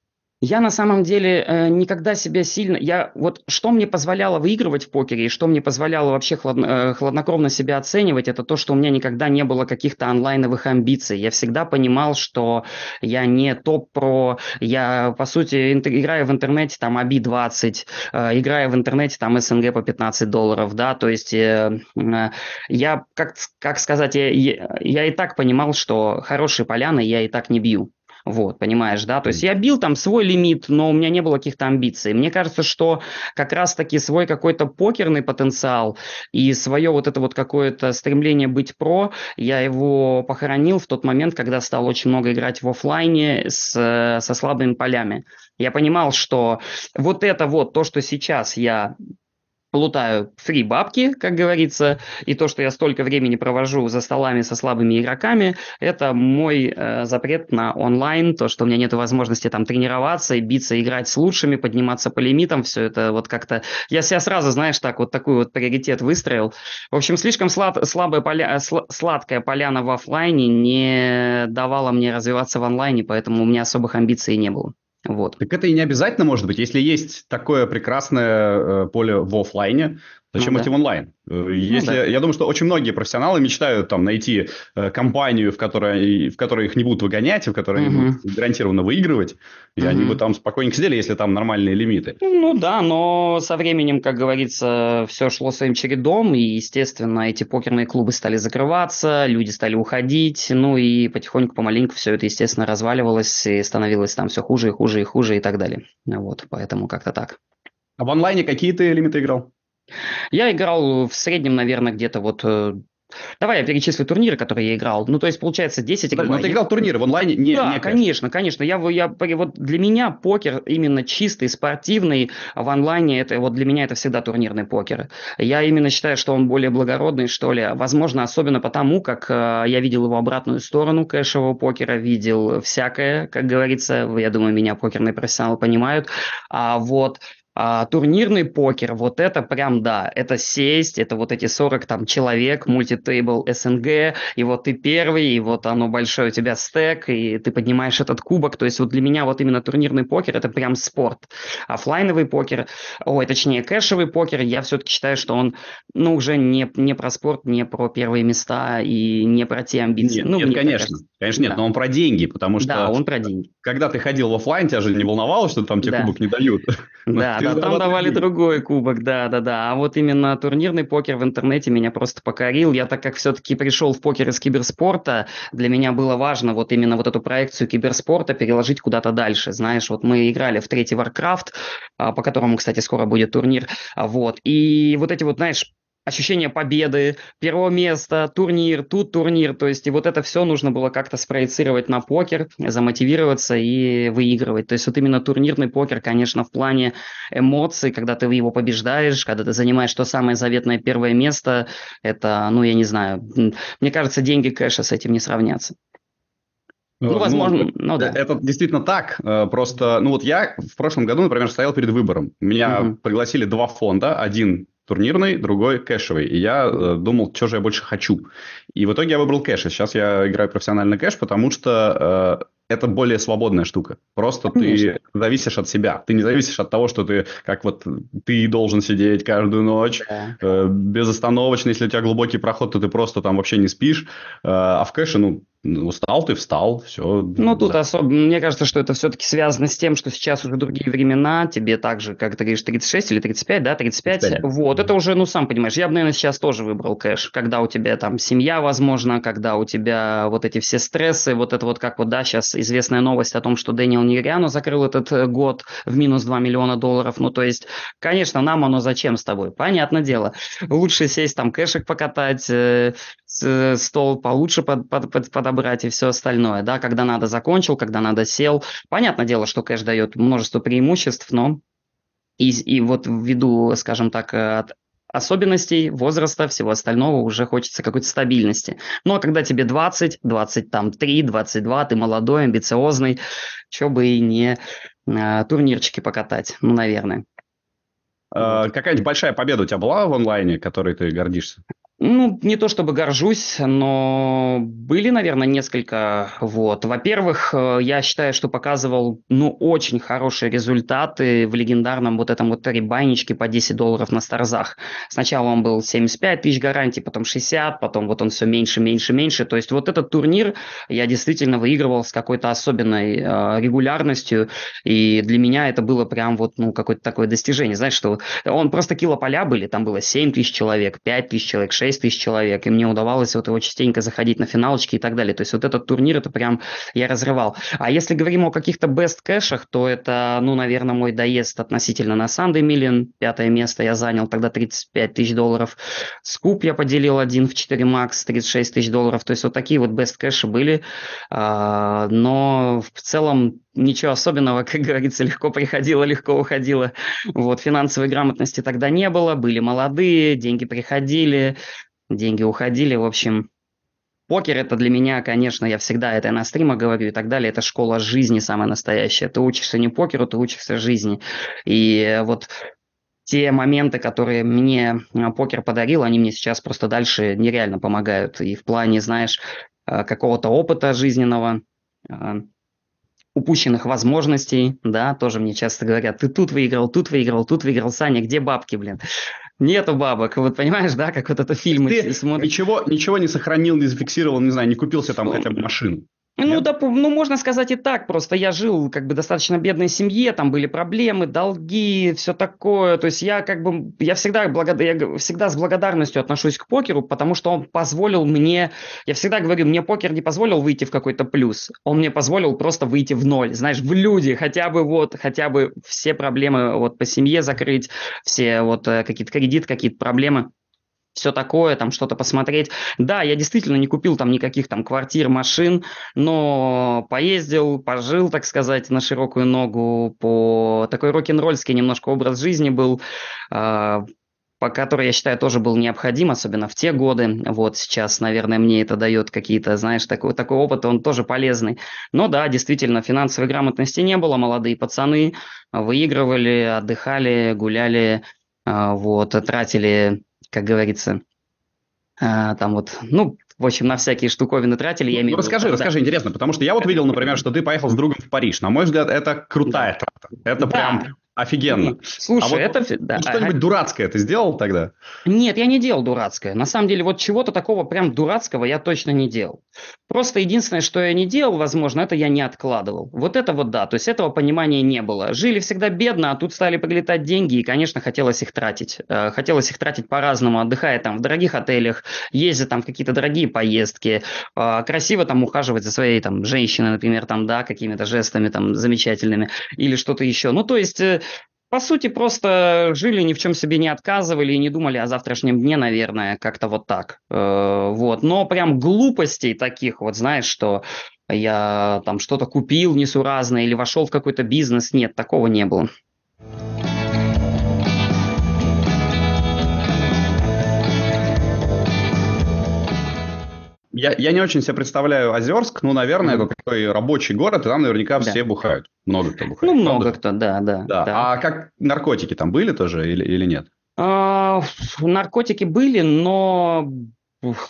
[SPEAKER 3] Я на самом деле э, никогда себя сильно... Я вот что мне позволяло выигрывать в покере и что мне позволяло вообще хладно, э, хладнокровно себя оценивать, это то, что у меня никогда не было каких-то онлайновых амбиций. Я всегда понимал, что я не топ-про, я, по сути, инт- играю в интернете там ABI-20, э, играю в интернете там СНГ по 15 долларов, да, то есть э, э, я, как, как сказать, я, я, я и так понимал, что хорошие поляны я и так не бью. Вот, понимаешь, да? То есть я бил там свой лимит, но у меня не было каких-то амбиций. Мне кажется, что как раз-таки свой какой-то покерный потенциал и свое вот это вот какое-то стремление быть про, я его похоронил в тот момент, когда стал очень много играть в офлайне с, со слабыми полями. Я понимал, что вот это вот, то, что сейчас я плутаю фри бабки, как говорится, и то, что я столько времени провожу за столами со слабыми игроками, это мой э, запрет на онлайн, то, что у меня нет возможности там тренироваться биться, играть с лучшими, подниматься по лимитам, все это вот как-то... Я себя сразу, знаешь, так вот такой вот приоритет выстроил. В общем, слишком слад... слабая поля... сл... сладкая поляна в офлайне не давала мне развиваться в онлайне, поэтому у меня особых амбиций не было. Вот.
[SPEAKER 2] Так это и не обязательно может быть. Если есть такое прекрасное э, поле в офлайне, зачем ну, идти да. в онлайн? Э, ну если, ну, да. Я думаю, что очень многие профессионалы мечтают там найти э, компанию, в которой, в которой их не будут выгонять, в которой угу. они будут гарантированно выигрывать, и угу. они бы там спокойненько сидели, если там нормальные лимиты.
[SPEAKER 3] Ну да, но со временем, как говорится, все шло своим чередом, и, естественно, эти покерные клубы стали закрываться, люди стали уходить, ну и потихоньку, помаленьку все это, естественно, разваливалось, и становилось там все хуже и хуже и хуже и так далее. Вот, поэтому как-то так.
[SPEAKER 2] А в онлайне какие ты лимиты играл?
[SPEAKER 3] Я играл в среднем, наверное, где-то вот э, Давай я перечислю турниры, которые я играл. Ну, то есть, получается, 10
[SPEAKER 2] игр. Но ты играл турниры в онлайне? Не,
[SPEAKER 3] да, не конечно, конечно. Я, я, вот для меня покер именно чистый, спортивный в онлайне, это вот для меня это всегда турнирный покер. Я именно считаю, что он более благородный, что ли. Возможно, особенно потому, как э, я видел его обратную сторону кэшевого покера, видел всякое, как говорится. Я думаю, меня покерные профессионалы понимают. А вот а, турнирный покер, вот это прям, да, это сесть, это вот эти 40 там человек, мультитейбл СНГ, и вот ты первый, и вот оно большое у тебя стек, и ты поднимаешь этот кубок, то есть вот для меня вот именно турнирный покер это прям спорт. Оффлайновый покер, ой, точнее кэшевый покер, я все-таки считаю, что он, ну, уже не, не про спорт, не про первые места и не про те амбиции.
[SPEAKER 2] Нет,
[SPEAKER 3] ну,
[SPEAKER 2] нет конечно, конечно нет, да. но он про деньги, потому что...
[SPEAKER 3] Да, он про деньги.
[SPEAKER 2] Когда ты ходил в офлайн, тебя же не волновало, что там тебе да. кубок не дают.
[SPEAKER 3] Да, да, там давали другой кубок, да, да, да. А вот именно турнирный покер в интернете меня просто покорил. Я так как все-таки пришел в покер из киберспорта, для меня было важно вот именно вот эту проекцию киберспорта переложить куда-то дальше. Знаешь, вот мы играли в третий Warcraft, а, по которому, кстати, скоро будет турнир, а, вот. И вот эти вот, знаешь, ощущение победы, первого места, турнир, тут турнир. То есть и вот это все нужно было как-то спроецировать на покер, замотивироваться и выигрывать. То есть вот именно турнирный покер, конечно, в плане эмоций, когда ты его побеждаешь, когда ты занимаешь то самое заветное первое место, это, ну, я не знаю, мне кажется, деньги кэша с этим не сравнятся.
[SPEAKER 2] Ну, ну возможно, ну, ну да. Это действительно так. Э, просто, ну вот я в прошлом году, например, стоял перед выбором. Меня угу. пригласили два фонда. Один турнирный, другой кэшевый. И я э, думал, что же я больше хочу. И в итоге я выбрал кэш. И сейчас я играю профессионально кэш, потому что э, это более свободная штука. Просто Конечно. ты зависишь от себя. Ты не зависишь от того, что ты, как вот ты должен сидеть каждую ночь да. э, безостановочно. Если у тебя глубокий проход, то ты просто там вообще не спишь. Э, а в кэше, ну, Устал ты, встал, все.
[SPEAKER 3] Ну, тут да. особо, мне кажется, что это все-таки связано с тем, что сейчас уже другие времена, тебе также, как ты говоришь, 36 или 35, да, 35, 35. вот, это уже, ну, сам понимаешь, я бы, наверное, сейчас тоже выбрал кэш, когда у тебя там семья, возможно, когда у тебя вот эти все стрессы, вот это вот как вот, да, сейчас известная новость о том, что Дэниел Нигериану закрыл этот э, год в минус 2 миллиона долларов, ну, то есть, конечно, нам оно зачем с тобой, понятное дело, лучше сесть там кэшек покатать, э, стол получше под, под, под, подобрать и все остальное, да, когда надо закончил, когда надо сел. Понятное дело, что кэш дает множество преимуществ, но и, и вот ввиду, скажем так, от особенностей, возраста, всего остального уже хочется какой-то стабильности. Ну, а когда тебе 20, 23, 22, ты молодой, амбициозный, что бы и не э, турнирчики покатать, ну, наверное.
[SPEAKER 2] Э, какая-нибудь большая победа у тебя была в онлайне, которой ты гордишься?
[SPEAKER 3] Ну, не то чтобы горжусь, но были, наверное, несколько. Вот. Во-первых, э, я считаю, что показывал, ну, очень хорошие результаты в легендарном вот этом вот ребайничке по 10 долларов на старзах. Сначала он был 75 тысяч гарантий, потом 60, потом вот он все меньше, меньше, меньше. То есть вот этот турнир я действительно выигрывал с какой-то особенной э, регулярностью, и для меня это было прям вот, ну, какое-то такое достижение. Знаешь, что он просто килополя были, там было 7 тысяч человек, 5 тысяч человек, 6 6 тысяч человек, и мне удавалось вот его частенько заходить на финалочки и так далее. То есть вот этот турнир, это прям я разрывал. А если говорим о каких-то best кэшах, то это, ну, наверное, мой доезд относительно на Sunday Million. Пятое место я занял, тогда 35 тысяч долларов. Скуп я поделил один в 4 макс, 36 тысяч долларов. То есть вот такие вот best кэши были. А, но в целом ничего особенного, как говорится, легко приходило, легко уходило. Вот, финансовой грамотности тогда не было, были молодые, деньги приходили, деньги уходили, в общем, Покер это для меня, конечно, я всегда это на стримах говорю и так далее, это школа жизни самая настоящая. Ты учишься не покеру, ты учишься жизни. И вот те моменты, которые мне а, покер подарил, они мне сейчас просто дальше нереально помогают. И в плане, знаешь, а, какого-то опыта жизненного, а, упущенных возможностей, да, тоже мне часто говорят, ты тут выиграл, тут выиграл, тут выиграл, Саня, где бабки, блин? Нету бабок, вот понимаешь, да, как вот это фильм.
[SPEAKER 2] Ты смотришь. Ничего, ничего не сохранил, не зафиксировал, не знаю, не купился там хотя бы машину.
[SPEAKER 3] Ну, да, ну, можно сказать и так, просто. Я жил как бы достаточно бедной семье, там были проблемы, долги, все такое, то есть я как бы, я всегда, благод... я всегда с благодарностью отношусь к покеру, потому что он позволил мне, я всегда говорю, мне покер не позволил выйти в какой-то плюс, он мне позволил просто выйти в ноль, знаешь, в люди, хотя бы вот, хотя бы все проблемы вот по семье закрыть, все вот э, какие-то кредиты, какие-то проблемы, все такое, там что-то посмотреть. Да, я действительно не купил там никаких там квартир, машин, но поездил, пожил, так сказать, на широкую ногу, по такой рок-н-ролльский немножко образ жизни был, э, по который, я считаю, тоже был необходим, особенно в те годы. Вот сейчас, наверное, мне это дает какие-то, знаешь, такой, такой опыт, он тоже полезный. Но да, действительно, финансовой грамотности не было, молодые пацаны выигрывали, отдыхали, гуляли, э, вот, тратили как говорится, а, там вот, ну, в общем, на всякие штуковины тратили. Я
[SPEAKER 2] имею ну, расскажи, виду, расскажи, да. интересно, потому что я вот видел, например, что ты поехал с другом в Париж. На мой взгляд, это крутая трата. Это да. прям Офигенно.
[SPEAKER 3] Слушай, а вот
[SPEAKER 2] это... Да, что-нибудь а... дурацкое ты сделал тогда?
[SPEAKER 3] Нет, я не делал дурацкое. На самом деле, вот чего-то такого прям дурацкого я точно не делал. Просто единственное, что я не делал, возможно, это я не откладывал. Вот это вот да, то есть этого понимания не было. Жили всегда бедно, а тут стали прилетать деньги, и, конечно, хотелось их тратить. Э, хотелось их тратить по-разному, отдыхая там в дорогих отелях, ездя там в какие-то дорогие поездки, э, красиво там ухаживать за своей там женщиной, например, там, да, какими-то жестами там замечательными, или что-то еще. Ну, то есть э, по сути, просто жили, ни в чем себе не отказывали и не думали о завтрашнем дне, наверное, как-то вот так. Э, вот. Но прям глупостей таких, вот знаешь, что я там что-то купил несуразное или вошел в какой-то бизнес, нет, такого не было.
[SPEAKER 2] Я, я не очень себе представляю Озерск, ну, наверное, mm-hmm. это такой рабочий город, и там наверняка да. все бухают. Много кто бухает.
[SPEAKER 3] Ну, много кто, да, да,
[SPEAKER 2] да, да. А как наркотики там были тоже или, или нет?
[SPEAKER 3] А, наркотики были, но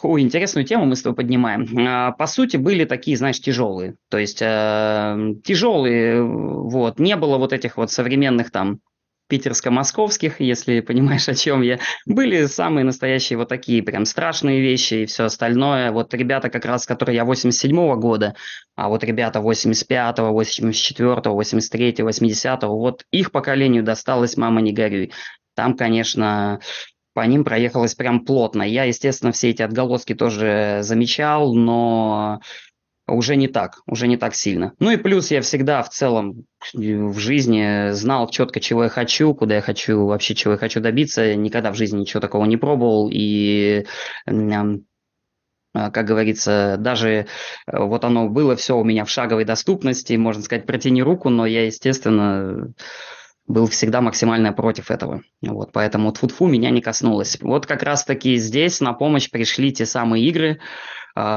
[SPEAKER 3] Ой, интересную тему мы с тобой поднимаем. А, по сути, были такие, знаешь, тяжелые. То есть э, тяжелые, вот, не было вот этих вот современных там питерско-московских, если понимаешь, о чем я, были самые настоящие вот такие прям страшные вещи и все остальное. Вот ребята как раз, которые я 87-го года, а вот ребята 85-го, 84-го, 83-го, 80-го, вот их поколению досталось «Мама, не горюй». Там, конечно, по ним проехалось прям плотно. Я, естественно, все эти отголоски тоже замечал, но уже не так, уже не так сильно. Ну и плюс я всегда в целом в жизни знал четко, чего я хочу, куда я хочу, вообще чего я хочу добиться. Никогда в жизни ничего такого не пробовал. И а, как говорится, даже э, вот оно было все у меня в шаговой доступности, можно сказать, протяни руку, но я, естественно, был всегда максимально против этого. Вот, поэтому тфу меня не коснулось. Вот как раз-таки здесь на помощь пришли те самые игры,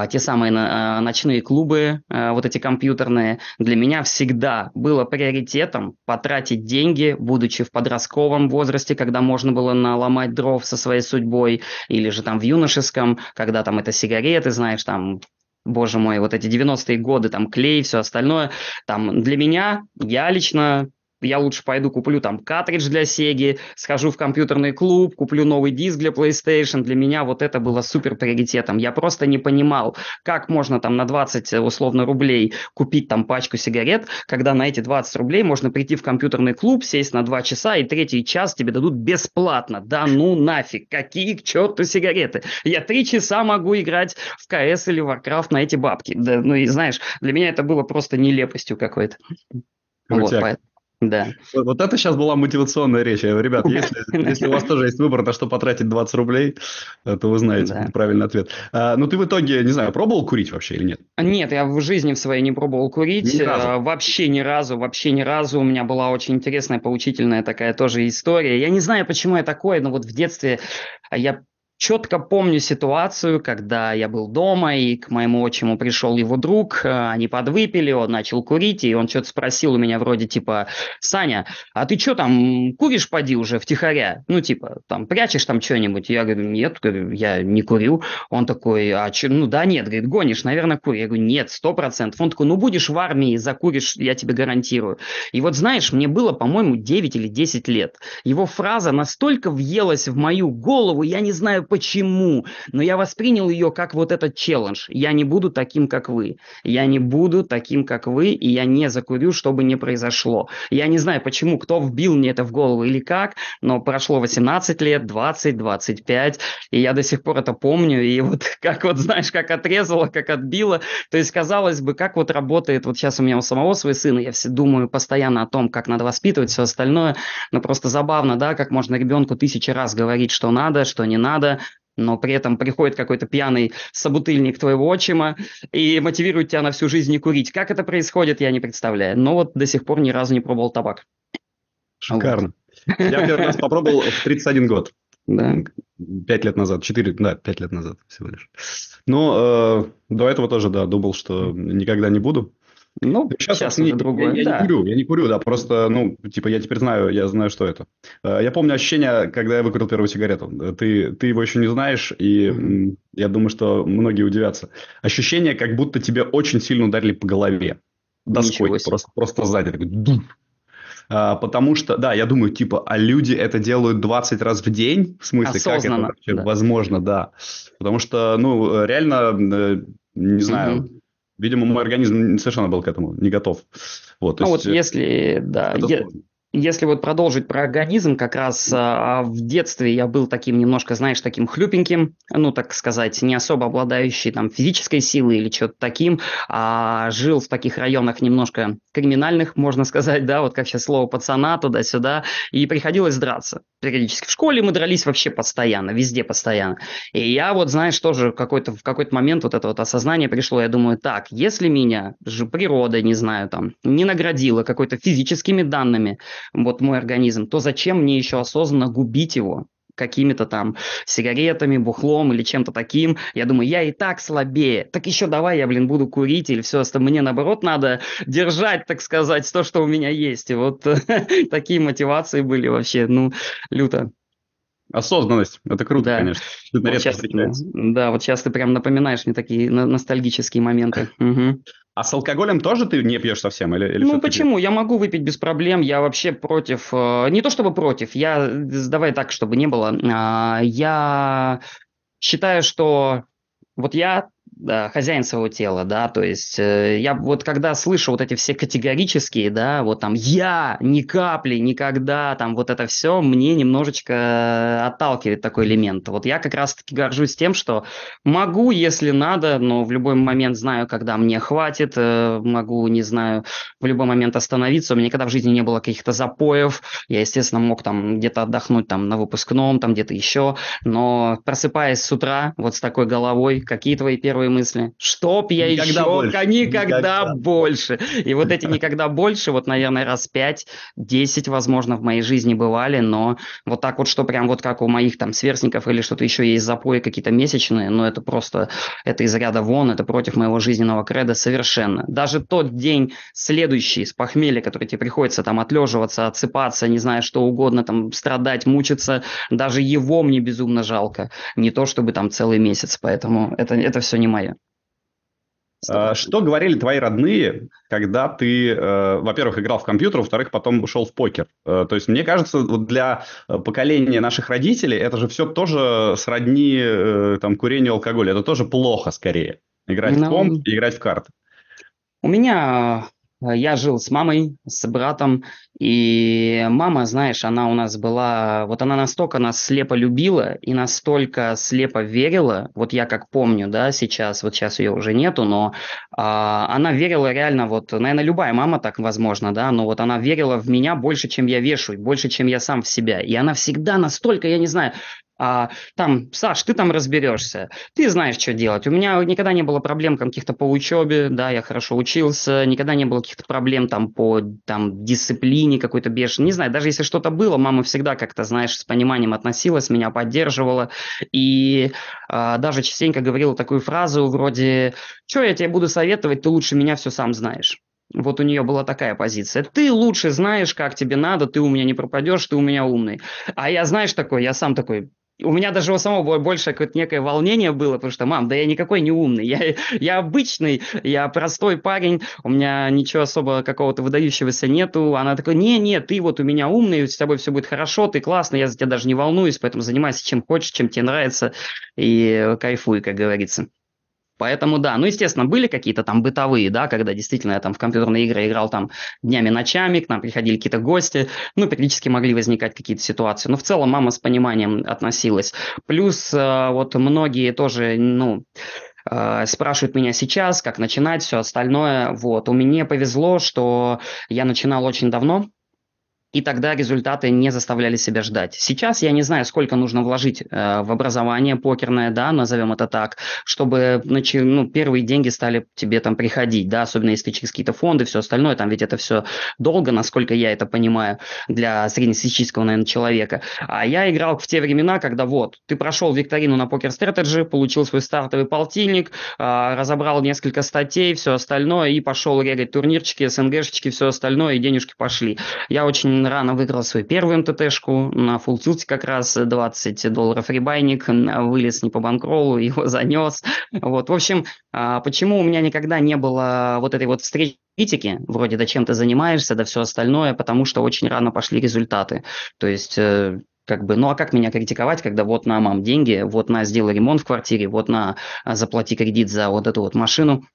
[SPEAKER 3] те самые э, ночные клубы, э, вот эти компьютерные. Для меня всегда было приоритетом потратить деньги, будучи в подростковом возрасте, когда можно было наломать дров со своей судьбой, или же там в юношеском, когда там это сигареты, знаешь, там боже мой, вот эти 90-е годы, там клей, все остальное, там для меня, я лично я лучше пойду куплю там картридж для Sega, схожу в компьютерный клуб, куплю новый диск для PlayStation. Для меня вот это было супер приоритетом. Я просто не понимал, как можно там на 20 э, условно рублей купить там пачку сигарет, когда на эти 20 рублей можно прийти в компьютерный клуб, сесть на 2 часа и третий час тебе дадут бесплатно. Да ну нафиг, какие к черту сигареты. Я 3 часа могу играть в КС или Warcraft на эти бабки. Да, ну и знаешь, для меня это было просто нелепостью какой-то.
[SPEAKER 2] Вот, поэтому. Да. Вот, это сейчас была мотивационная речь. Ребят, если, если у вас тоже есть выбор, на что потратить 20 рублей, то вы знаете да. правильный ответ. А, ну, ты в итоге, не знаю, пробовал курить вообще или нет?
[SPEAKER 3] Нет, я в жизни в своей не пробовал курить. Ни разу. А, вообще ни разу, вообще ни разу. У меня была очень интересная, поучительная такая тоже история. Я не знаю, почему я такой, но вот в детстве я Четко помню ситуацию, когда я был дома, и к моему отчиму пришел его друг, э, они подвыпили, он начал курить, и он что-то спросил у меня вроде типа, Саня, а ты что там, куришь поди уже втихаря? Ну, типа, там, прячешь там что-нибудь? Я говорю, нет, я не курю. Он такой, а что, ну да, нет, говорит, гонишь, наверное, кури. Я говорю, нет, сто процентов. Он такой, ну будешь в армии, закуришь, я тебе гарантирую. И вот знаешь, мне было, по-моему, 9 или 10 лет. Его фраза настолько въелась в мою голову, я не знаю, почему, но я воспринял ее как вот этот челлендж. Я не буду таким, как вы. Я не буду таким, как вы, и я не закурю, чтобы не произошло. Я не знаю, почему, кто вбил мне это в голову или как, но прошло 18 лет, 20, 25, и я до сих пор это помню, и вот как вот, знаешь, как отрезало, как отбило. То есть, казалось бы, как вот работает, вот сейчас у меня у самого свой сын, я все думаю постоянно о том, как надо воспитывать, все остальное, но просто забавно, да, как можно ребенку тысячи раз говорить, что надо, что не надо, но при этом приходит какой-то пьяный собутыльник твоего отчима и мотивирует тебя на всю жизнь не курить. Как это происходит, я не представляю. Но вот до сих пор ни разу не пробовал табак.
[SPEAKER 2] Шикарно. Вот. Я первый раз попробовал в 31 год. Да. Пять лет назад, четыре, да, пять лет назад всего лишь. Но э, до этого тоже, да, думал, что никогда не буду. Ну, сейчас, сейчас не, другое. Я, я да. не курю, я не курю, да, просто, ну, типа, я теперь знаю, я знаю, что это. Э, я помню ощущение, когда я выкурил первую сигарету. Ты, ты его еще не знаешь, и mm-hmm. я думаю, что многие удивятся. Ощущение, как будто тебе очень сильно ударили по голове. Доской, просто, просто сзади. Дух. А, потому что, да, я думаю, типа, а люди это делают 20 раз в день? В смысле, как это вообще да. возможно, да. Потому что, ну, реально, э, не знаю, mm-hmm Видимо, мой организм совершенно был к этому не готов.
[SPEAKER 3] Вот, ну есть, вот если, да, е- если вот продолжить про организм, как раз а, в детстве я был таким немножко, знаешь, таким хлюпеньким, ну, так сказать, не особо обладающий там физической силой или что-то таким, а жил в таких районах немножко криминальных, можно сказать, да, вот как сейчас слово пацана туда-сюда, и приходилось драться периодически. В школе мы дрались вообще постоянно, везде постоянно. И я вот, знаешь, тоже какой-то, в какой-то момент вот это вот осознание пришло, я думаю, так, если меня же природа, не знаю, там, не наградила какой-то физическими данными, вот мой организм, то зачем мне еще осознанно губить его? какими-то там сигаретами, бухлом или чем-то таким. Я думаю, я и так слабее. Так еще давай я, блин, буду курить или все остальное. Мне, наоборот, надо держать, так сказать, то, что у меня есть. И вот такие мотивации были вообще, ну, люто.
[SPEAKER 2] Осознанность. Это круто,
[SPEAKER 3] Да.
[SPEAKER 2] конечно. Это
[SPEAKER 3] Вот
[SPEAKER 2] редко
[SPEAKER 3] сейчас,
[SPEAKER 2] встречается.
[SPEAKER 3] да, вот сейчас ты прям напоминаешь мне такие но- ностальгические моменты. Мгм.
[SPEAKER 2] А с алкоголем тоже ты не пьешь совсем? Или, или
[SPEAKER 3] Ну почему? Я могу выпить без проблем. Я вообще против. э, Не то чтобы против. Я давай так, чтобы не было. а, Я считаю, что вот я да, хозяин своего тела, да, то есть э, я вот когда слышу вот эти все категорические, да, вот там я ни капли никогда, там вот это все мне немножечко отталкивает такой элемент. Вот я как раз-таки горжусь тем, что могу, если надо, но в любой момент знаю, когда мне хватит, э, могу, не знаю, в любой момент остановиться. У меня никогда в жизни не было каких-то запоев. Я, естественно, мог там где-то отдохнуть там на выпускном, там где-то еще. Но просыпаясь с утра вот с такой головой, какие твои первые мысли? Чтоб я
[SPEAKER 2] Никогда
[SPEAKER 3] еще
[SPEAKER 2] больше.
[SPEAKER 3] никогда,
[SPEAKER 2] Никогда.
[SPEAKER 3] больше. И вот эти никогда больше, вот, наверное, раз пять, десять, возможно, в моей жизни бывали, но вот так вот, что прям вот как у моих там сверстников или что-то еще есть запои какие-то месячные, но это просто, это из ряда вон, это против моего жизненного креда совершенно. Даже тот день следующий с похмелья, который тебе приходится там отлеживаться, отсыпаться, не знаю, что угодно, там страдать, мучиться, даже его мне безумно жалко. Не то чтобы там целый месяц, поэтому это, это все не мое.
[SPEAKER 2] А, Что говорили твои родные, когда ты, э, во-первых, играл в компьютер, во-вторых, потом ушел в покер? Э, То есть, мне кажется, вот для э, поколения наших родителей это же все тоже сродни э, там, курению алкоголя. Это тоже плохо, скорее. Играть в
[SPEAKER 3] Ну,
[SPEAKER 2] комп и играть в карты.
[SPEAKER 3] У меня э, я жил с мамой, с братом, и мама, знаешь, она у нас была, вот она настолько нас слепо любила и настолько слепо верила, вот я как помню, да, сейчас, вот сейчас ее уже нету, но а, она верила реально, вот, наверное, любая мама так, возможно, да, но вот она верила в меня больше, чем я вешаю, больше, чем я сам в себя, и она всегда настолько, я не знаю, а, там, Саш, ты там разберешься, ты знаешь, что делать. У меня никогда не было проблем каких-то по учебе, да, я хорошо учился, никогда не было каких-то проблем там по там, дисциплине какой-то бешеной. Не знаю, даже если что-то было, мама всегда как-то, знаешь, с пониманием относилась, меня поддерживала. И а, даже частенько говорила такую фразу вроде «Что я тебе буду советовать, ты лучше меня все сам знаешь». Вот у нее была такая позиция. Ты лучше знаешь, как тебе надо, ты у меня не пропадешь, ты у меня умный. А я, знаешь, такой, я сам такой, у меня даже у самого было больше какое-то некое волнение было, потому что, мам, да я никакой не умный, я, я обычный, я простой парень, у меня ничего особо какого-то выдающегося нету. Она такая, не-не, ты вот у меня умный, с тобой все будет хорошо, ты классный, я за тебя даже не волнуюсь, поэтому занимайся чем хочешь, чем тебе нравится, и кайфуй, как говорится. Поэтому да, ну, естественно, были какие-то там бытовые, да, когда действительно я там в компьютерные игры играл там днями, ночами, к нам приходили какие-то гости, ну, периодически могли возникать какие-то ситуации, но в целом мама с пониманием относилась. Плюс э, вот многие тоже, ну, э, спрашивают меня сейчас, как начинать, все остальное, вот. У меня повезло, что я начинал очень давно, и тогда результаты не заставляли себя ждать. Сейчас я не знаю, сколько нужно вложить э, в образование покерное, да, назовем это так, чтобы начи- ну, первые деньги стали тебе там приходить, да, особенно если через какие-то фонды, все остальное, там ведь это все долго, насколько я это понимаю, для среднестатистического, наверное, человека. А я играл в те времена, когда вот, ты прошел викторину на покер стратеджи, получил свой стартовый полтинник, э, разобрал несколько статей, все остальное, и пошел регать турнирчики, СНГшечки, все остальное, и денежки пошли. Я очень рано выиграл свою первую МТТшку на Tilt как раз 20 долларов ребайник, вылез не по банкролу, его занес. Вот, в общем, а, почему у меня никогда не было вот этой вот встречи критики, вроде да чем ты занимаешься, да все остальное, потому что очень рано пошли результаты. То есть э, как бы, ну а как меня критиковать, когда вот на мам деньги, вот на сделай ремонт в квартире, вот на а, заплати кредит за вот эту вот машину,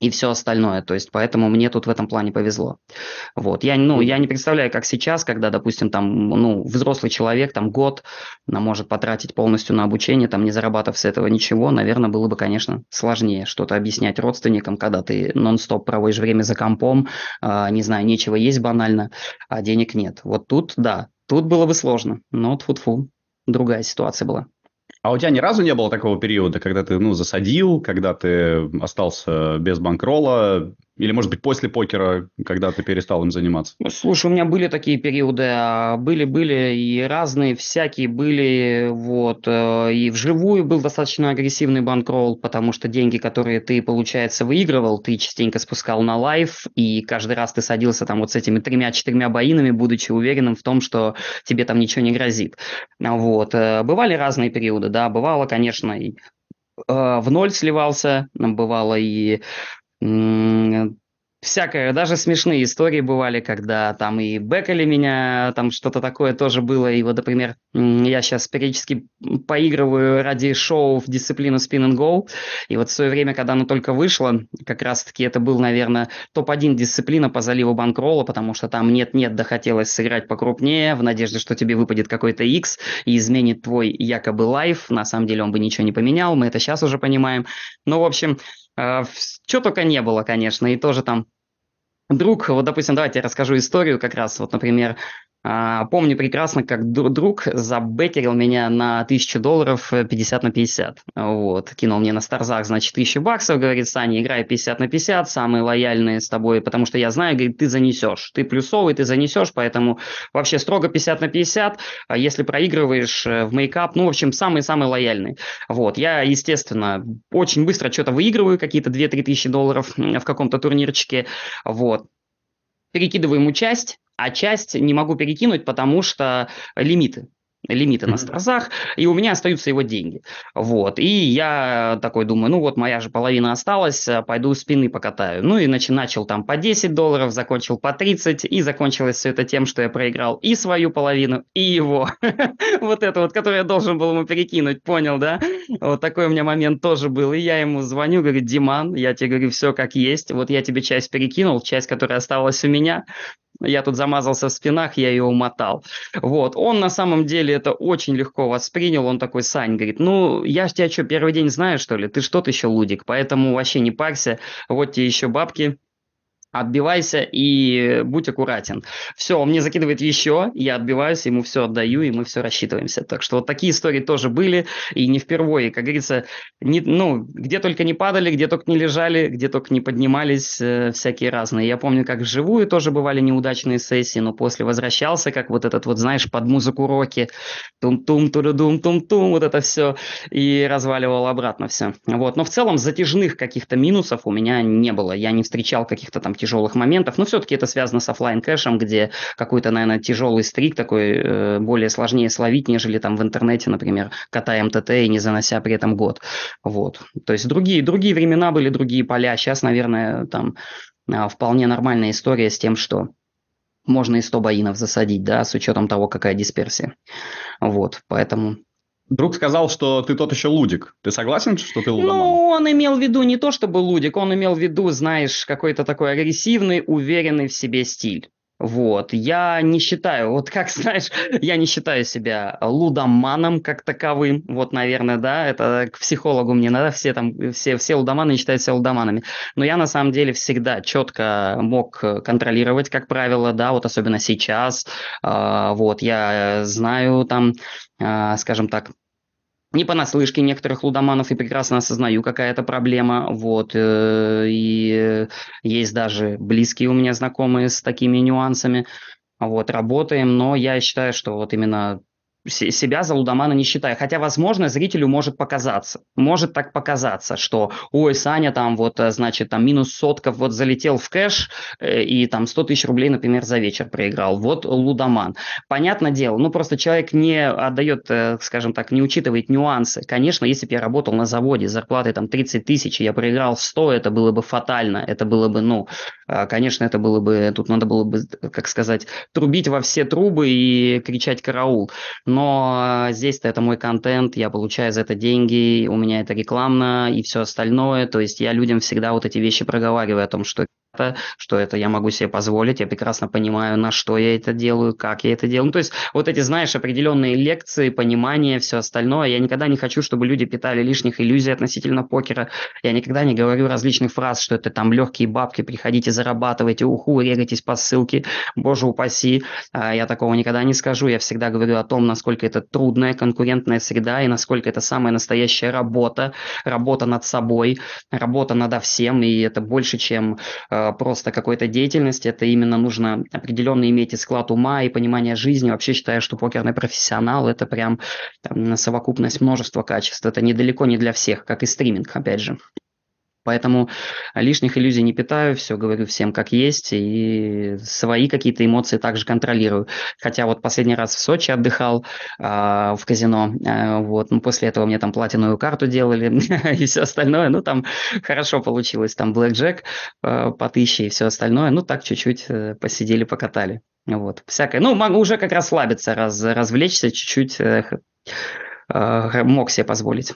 [SPEAKER 3] и все остальное. То есть, поэтому мне тут в этом плане повезло. Вот. Я, ну, я не представляю, как сейчас, когда, допустим, там, ну, взрослый человек, там, год может потратить полностью на обучение, там, не зарабатывав с этого ничего, наверное, было бы, конечно, сложнее что-то объяснять родственникам, когда ты нон-стоп проводишь время за компом, э, не знаю, нечего есть банально, а денег нет. Вот тут, да, тут было бы сложно, но тфу-тфу, другая ситуация была.
[SPEAKER 2] А у тебя ни разу не было такого периода, когда ты, ну, засадил, когда ты остался без bankroll а, Или, может быть, после покера, когда ты перестал им заниматься?
[SPEAKER 3] Ну, слушай, у меня были такие периоды, а, были-были и разные, всякие были, вот, э, и вживую был достаточно агрессивный bankroll, потому что деньги, которые ты, получается, выигрывал, ты частенько спускал на live, и каждый раз ты садился там вот с этими тремя-четырьмя buy-in ами, будучи уверенным в том, что тебе там ничего не грозит. Вот. Э, бывали разные периоды, да, бывало, конечно, и э, в ноль сливался, бывало и Всякое, даже смешные истории бывали, когда там и бэкали меня, там что-то такое тоже было. И вот, например, я сейчас периодически поигрываю ради шоу в дисциплину Spin and Go. И вот в свое время, когда оно только вышло, как раз-таки это был, наверное, топ-1 дисциплина по заливу банкролла, потому что там нет-нет, да хотелось сыграть покрупнее, в надежде, что тебе выпадет какой-то X и изменит твой якобы лайф. На самом деле он бы ничего не поменял, мы это сейчас уже понимаем. Ну, в общем, Чего только не было, конечно, и тоже там друг, вот, допустим, давайте я расскажу историю как раз, вот, например, а, помню прекрасно, как друг забекерил меня на 1000 долларов 50 э, на 50. Вот. Кинул мне на старзах, значит, 1000 баксов. Говорит, Саня, играй 50 на 50, самые лояльные с тобой, потому что я знаю, говорит, ты занесешь. Ты плюсовый, ты занесешь, поэтому вообще строго 50 на 50. А если проигрываешь э, в мейкап, ну, в общем, самый-самый лояльный. Вот. Я, естественно, очень быстро что-то выигрываю, какие-то 2-3 тысячи долларов в каком-то турнирчике. Вот. Перекидываю ему часть, а часть не могу перекинуть, потому что лимиты лимиты на стразах, и у меня остаются его деньги. Вот. И я такой думаю, ну вот моя же половина осталась, а пойду спины покатаю. Ну и начи, начал там по 10 долларов, закончил по 30, и закончилось все это тем, что я проиграл и свою половину, и его. вот это вот, который я должен был ему перекинуть, понял, да? Вот такой у меня момент тоже был. И я ему звоню, говорю, Диман, я тебе говорю, все как есть, вот я тебе часть перекинул, часть, которая осталась у меня, я тут замазался в спинах, я ее умотал. Вот, он на самом деле это очень легко воспринял, он такой, Сань, говорит, ну, я ж тебя что, первый день знаю, что ли? Ты что-то еще лудик, поэтому вообще не парься, вот тебе еще бабки, отбивайся и будь аккуратен. Все, он мне закидывает еще, я отбиваюсь, ему все отдаю, и мы все рассчитываемся. Так что вот такие истории тоже были, и не впервые, как говорится, не, ну, где только не падали, где только не лежали, где только не поднимались, э, всякие разные. Я помню, как вживую тоже бывали неудачные сессии, но после возвращался, как вот этот вот, знаешь, под музыку роки, тум-тум, турудум, тум-тум, вот это все, и разваливал обратно все. Вот, но в целом затяжных каких-то минусов у меня не было, я не встречал каких-то там тяжелых моментов, но все-таки это связано с офлайн кэшем, где какой-то, наверное, тяжелый стрик такой э, более сложнее словить, нежели там в интернете, например, катая МТТ и не занося при этом год. Вот. То есть другие, другие времена были, другие поля. Сейчас, наверное, там э, вполне нормальная история с тем, что можно и 100 боинов засадить, да, с учетом того, какая дисперсия. Вот, поэтому
[SPEAKER 2] Друг сказал, что ты тот еще лудик. Ты согласен, что ты лудоман?
[SPEAKER 3] Ну, он имел в виду не то чтобы лудик, он имел в виду, знаешь, какой-то такой агрессивный, уверенный в себе стиль. Вот, я не считаю, вот как знаешь, я не считаю себя лудоманом как таковым, вот, наверное, да, это к психологу мне надо, все там, все, все лудоманы считают себя лудоманами, но я на самом деле всегда четко мог контролировать, как правило, да, вот особенно сейчас, э, вот, я знаю там, э, скажем так, не понаслышке некоторых лудоманов и прекрасно осознаю, какая это проблема. Вот, э, и есть даже близкие у меня знакомые с такими нюансами. Вот, работаем, но я считаю, что вот именно себя за лудомана не считаю. Хотя, возможно, зрителю может показаться. Может так показаться, что, ой, Саня там вот, э, значит, там минус сотков вот залетел в кэш э, и там 100 тысяч рублей, например, за вечер проиграл. Вот лудоман. Понятное дело, ну просто человек не отдает, э, скажем так, не учитывает нюансы. Конечно, если бы я работал на заводе с зарплатой там 30 тысяч, и я проиграл 100, это было бы фатально. Это было бы, ну, конечно, это было бы, тут надо было бы, как сказать, трубить во все трубы и кричать караул но здесь-то это мой контент, я получаю за это деньги, у меня это рекламно и все остальное, то есть я людям всегда вот эти вещи проговариваю о том, что это, что это я могу себе позволить, я прекрасно понимаю, на что я это делаю, как я это делаю. Ну, то есть вот эти, знаешь, определенные лекции, понимание, все остальное. Я никогда не хочу, чтобы люди питали лишних иллюзий относительно покера. Я никогда не говорю различных фраз, что это там легкие бабки, приходите, зарабатывайте, уху, регайтесь по ссылке, боже упаси. А, я такого никогда не скажу. Я всегда говорю о том, насколько это трудная конкурентная среда и насколько это самая настоящая работа, работа над собой, работа над всем, и это больше, чем э, просто какой-то деятельности, это именно нужно определенно иметь и склад ума, и понимание жизни. Вообще считаю, что покерный профессионал – это прям там, совокупность множества качеств. Это недалеко не для всех, как и стриминг, опять же. Поэтому лишних иллюзий не питаю, все говорю всем как есть, и свои какие-то эмоции также контролирую. Хотя вот последний раз в Сочи отдыхал э, в казино, э, вот, ну, после этого мне там платиновую карту делали и все остальное, ну, там хорошо получилось, там блэк джек э, по тысяче и все остальное, ну, так чуть-чуть э, посидели, покатали. Вот, всякое. Ну, могу уже как раз слабиться, раз, развлечься чуть-чуть, э, э, мог себе позволить.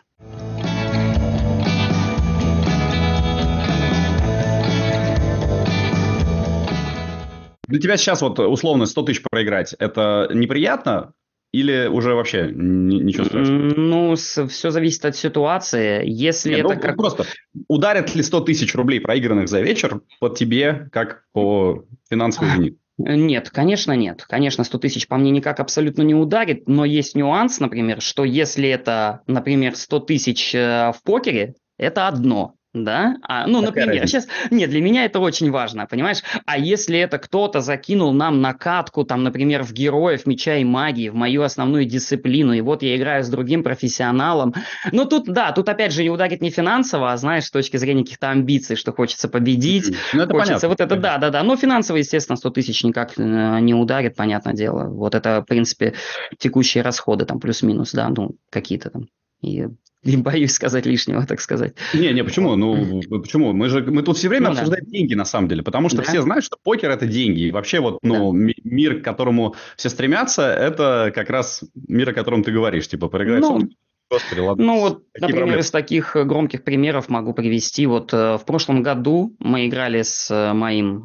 [SPEAKER 2] Для тебя сейчас вот условно 100 тысяч проиграть, это неприятно? Или уже вообще ничего страшного?
[SPEAKER 3] Ну, все зависит от ситуации. Если Нет, это
[SPEAKER 2] ну,
[SPEAKER 3] как...
[SPEAKER 2] Просто ударят ли 100 тысяч рублей, проигранных за вечер, по тебе, как по финансовой вине?
[SPEAKER 3] Нет, конечно, нет. Конечно, 100 тысяч по мне никак абсолютно не ударит, но есть нюанс, например, что если это, например, 100 тысяч э, в покере, это одно. Да? А, ну, Какая например, разница? сейчас... Нет, для меня это очень важно, понимаешь? А если это кто-то закинул нам на катку, там, например, в героев меча и магии, в мою основную дисциплину, и вот я играю с другим профессионалом, ну, тут, да, тут опять же не ударит не финансово, а, знаешь, с точки зрения каких-то амбиций, что хочется победить, ну, это хочется понятно. вот это, да, да, да, но финансово, естественно, 100 тысяч никак э, не ударит, понятное дело. Вот это, в принципе, текущие расходы, там, плюс-минус, да, ну, какие-то там. И не боюсь сказать лишнего, так сказать.
[SPEAKER 2] Не, не, почему? Ну, почему? Мы же мы тут все время ну, обсуждаем да. деньги, на самом деле, потому что да. все знают, что покер – это деньги. И вообще вот, ну, да. мир, к которому все стремятся, это как раз мир, о котором ты говоришь, типа, проиграть ну,
[SPEAKER 3] Господи, ладно. Ну вот, Какие например, проблемы? из таких э, громких примеров могу привести. Вот э, в прошлом году мы играли с э, моим,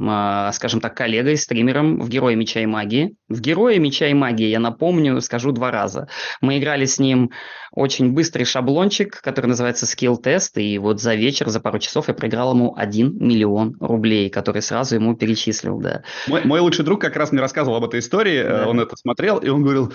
[SPEAKER 3] скажем так, коллегой, стримером в Героя Меча и Магии. В Героя Меча и Магии, я напомню, скажу два раза. Мы играли с ним очень быстрый шаблончик, который называется Skill Test, и вот за вечер, за пару часов я проиграл ему 1 миллион рублей, который сразу ему перечислил, да.
[SPEAKER 2] Мой, мой лучший друг как раз мне рассказывал об этой истории, да. он это смотрел, и он говорил,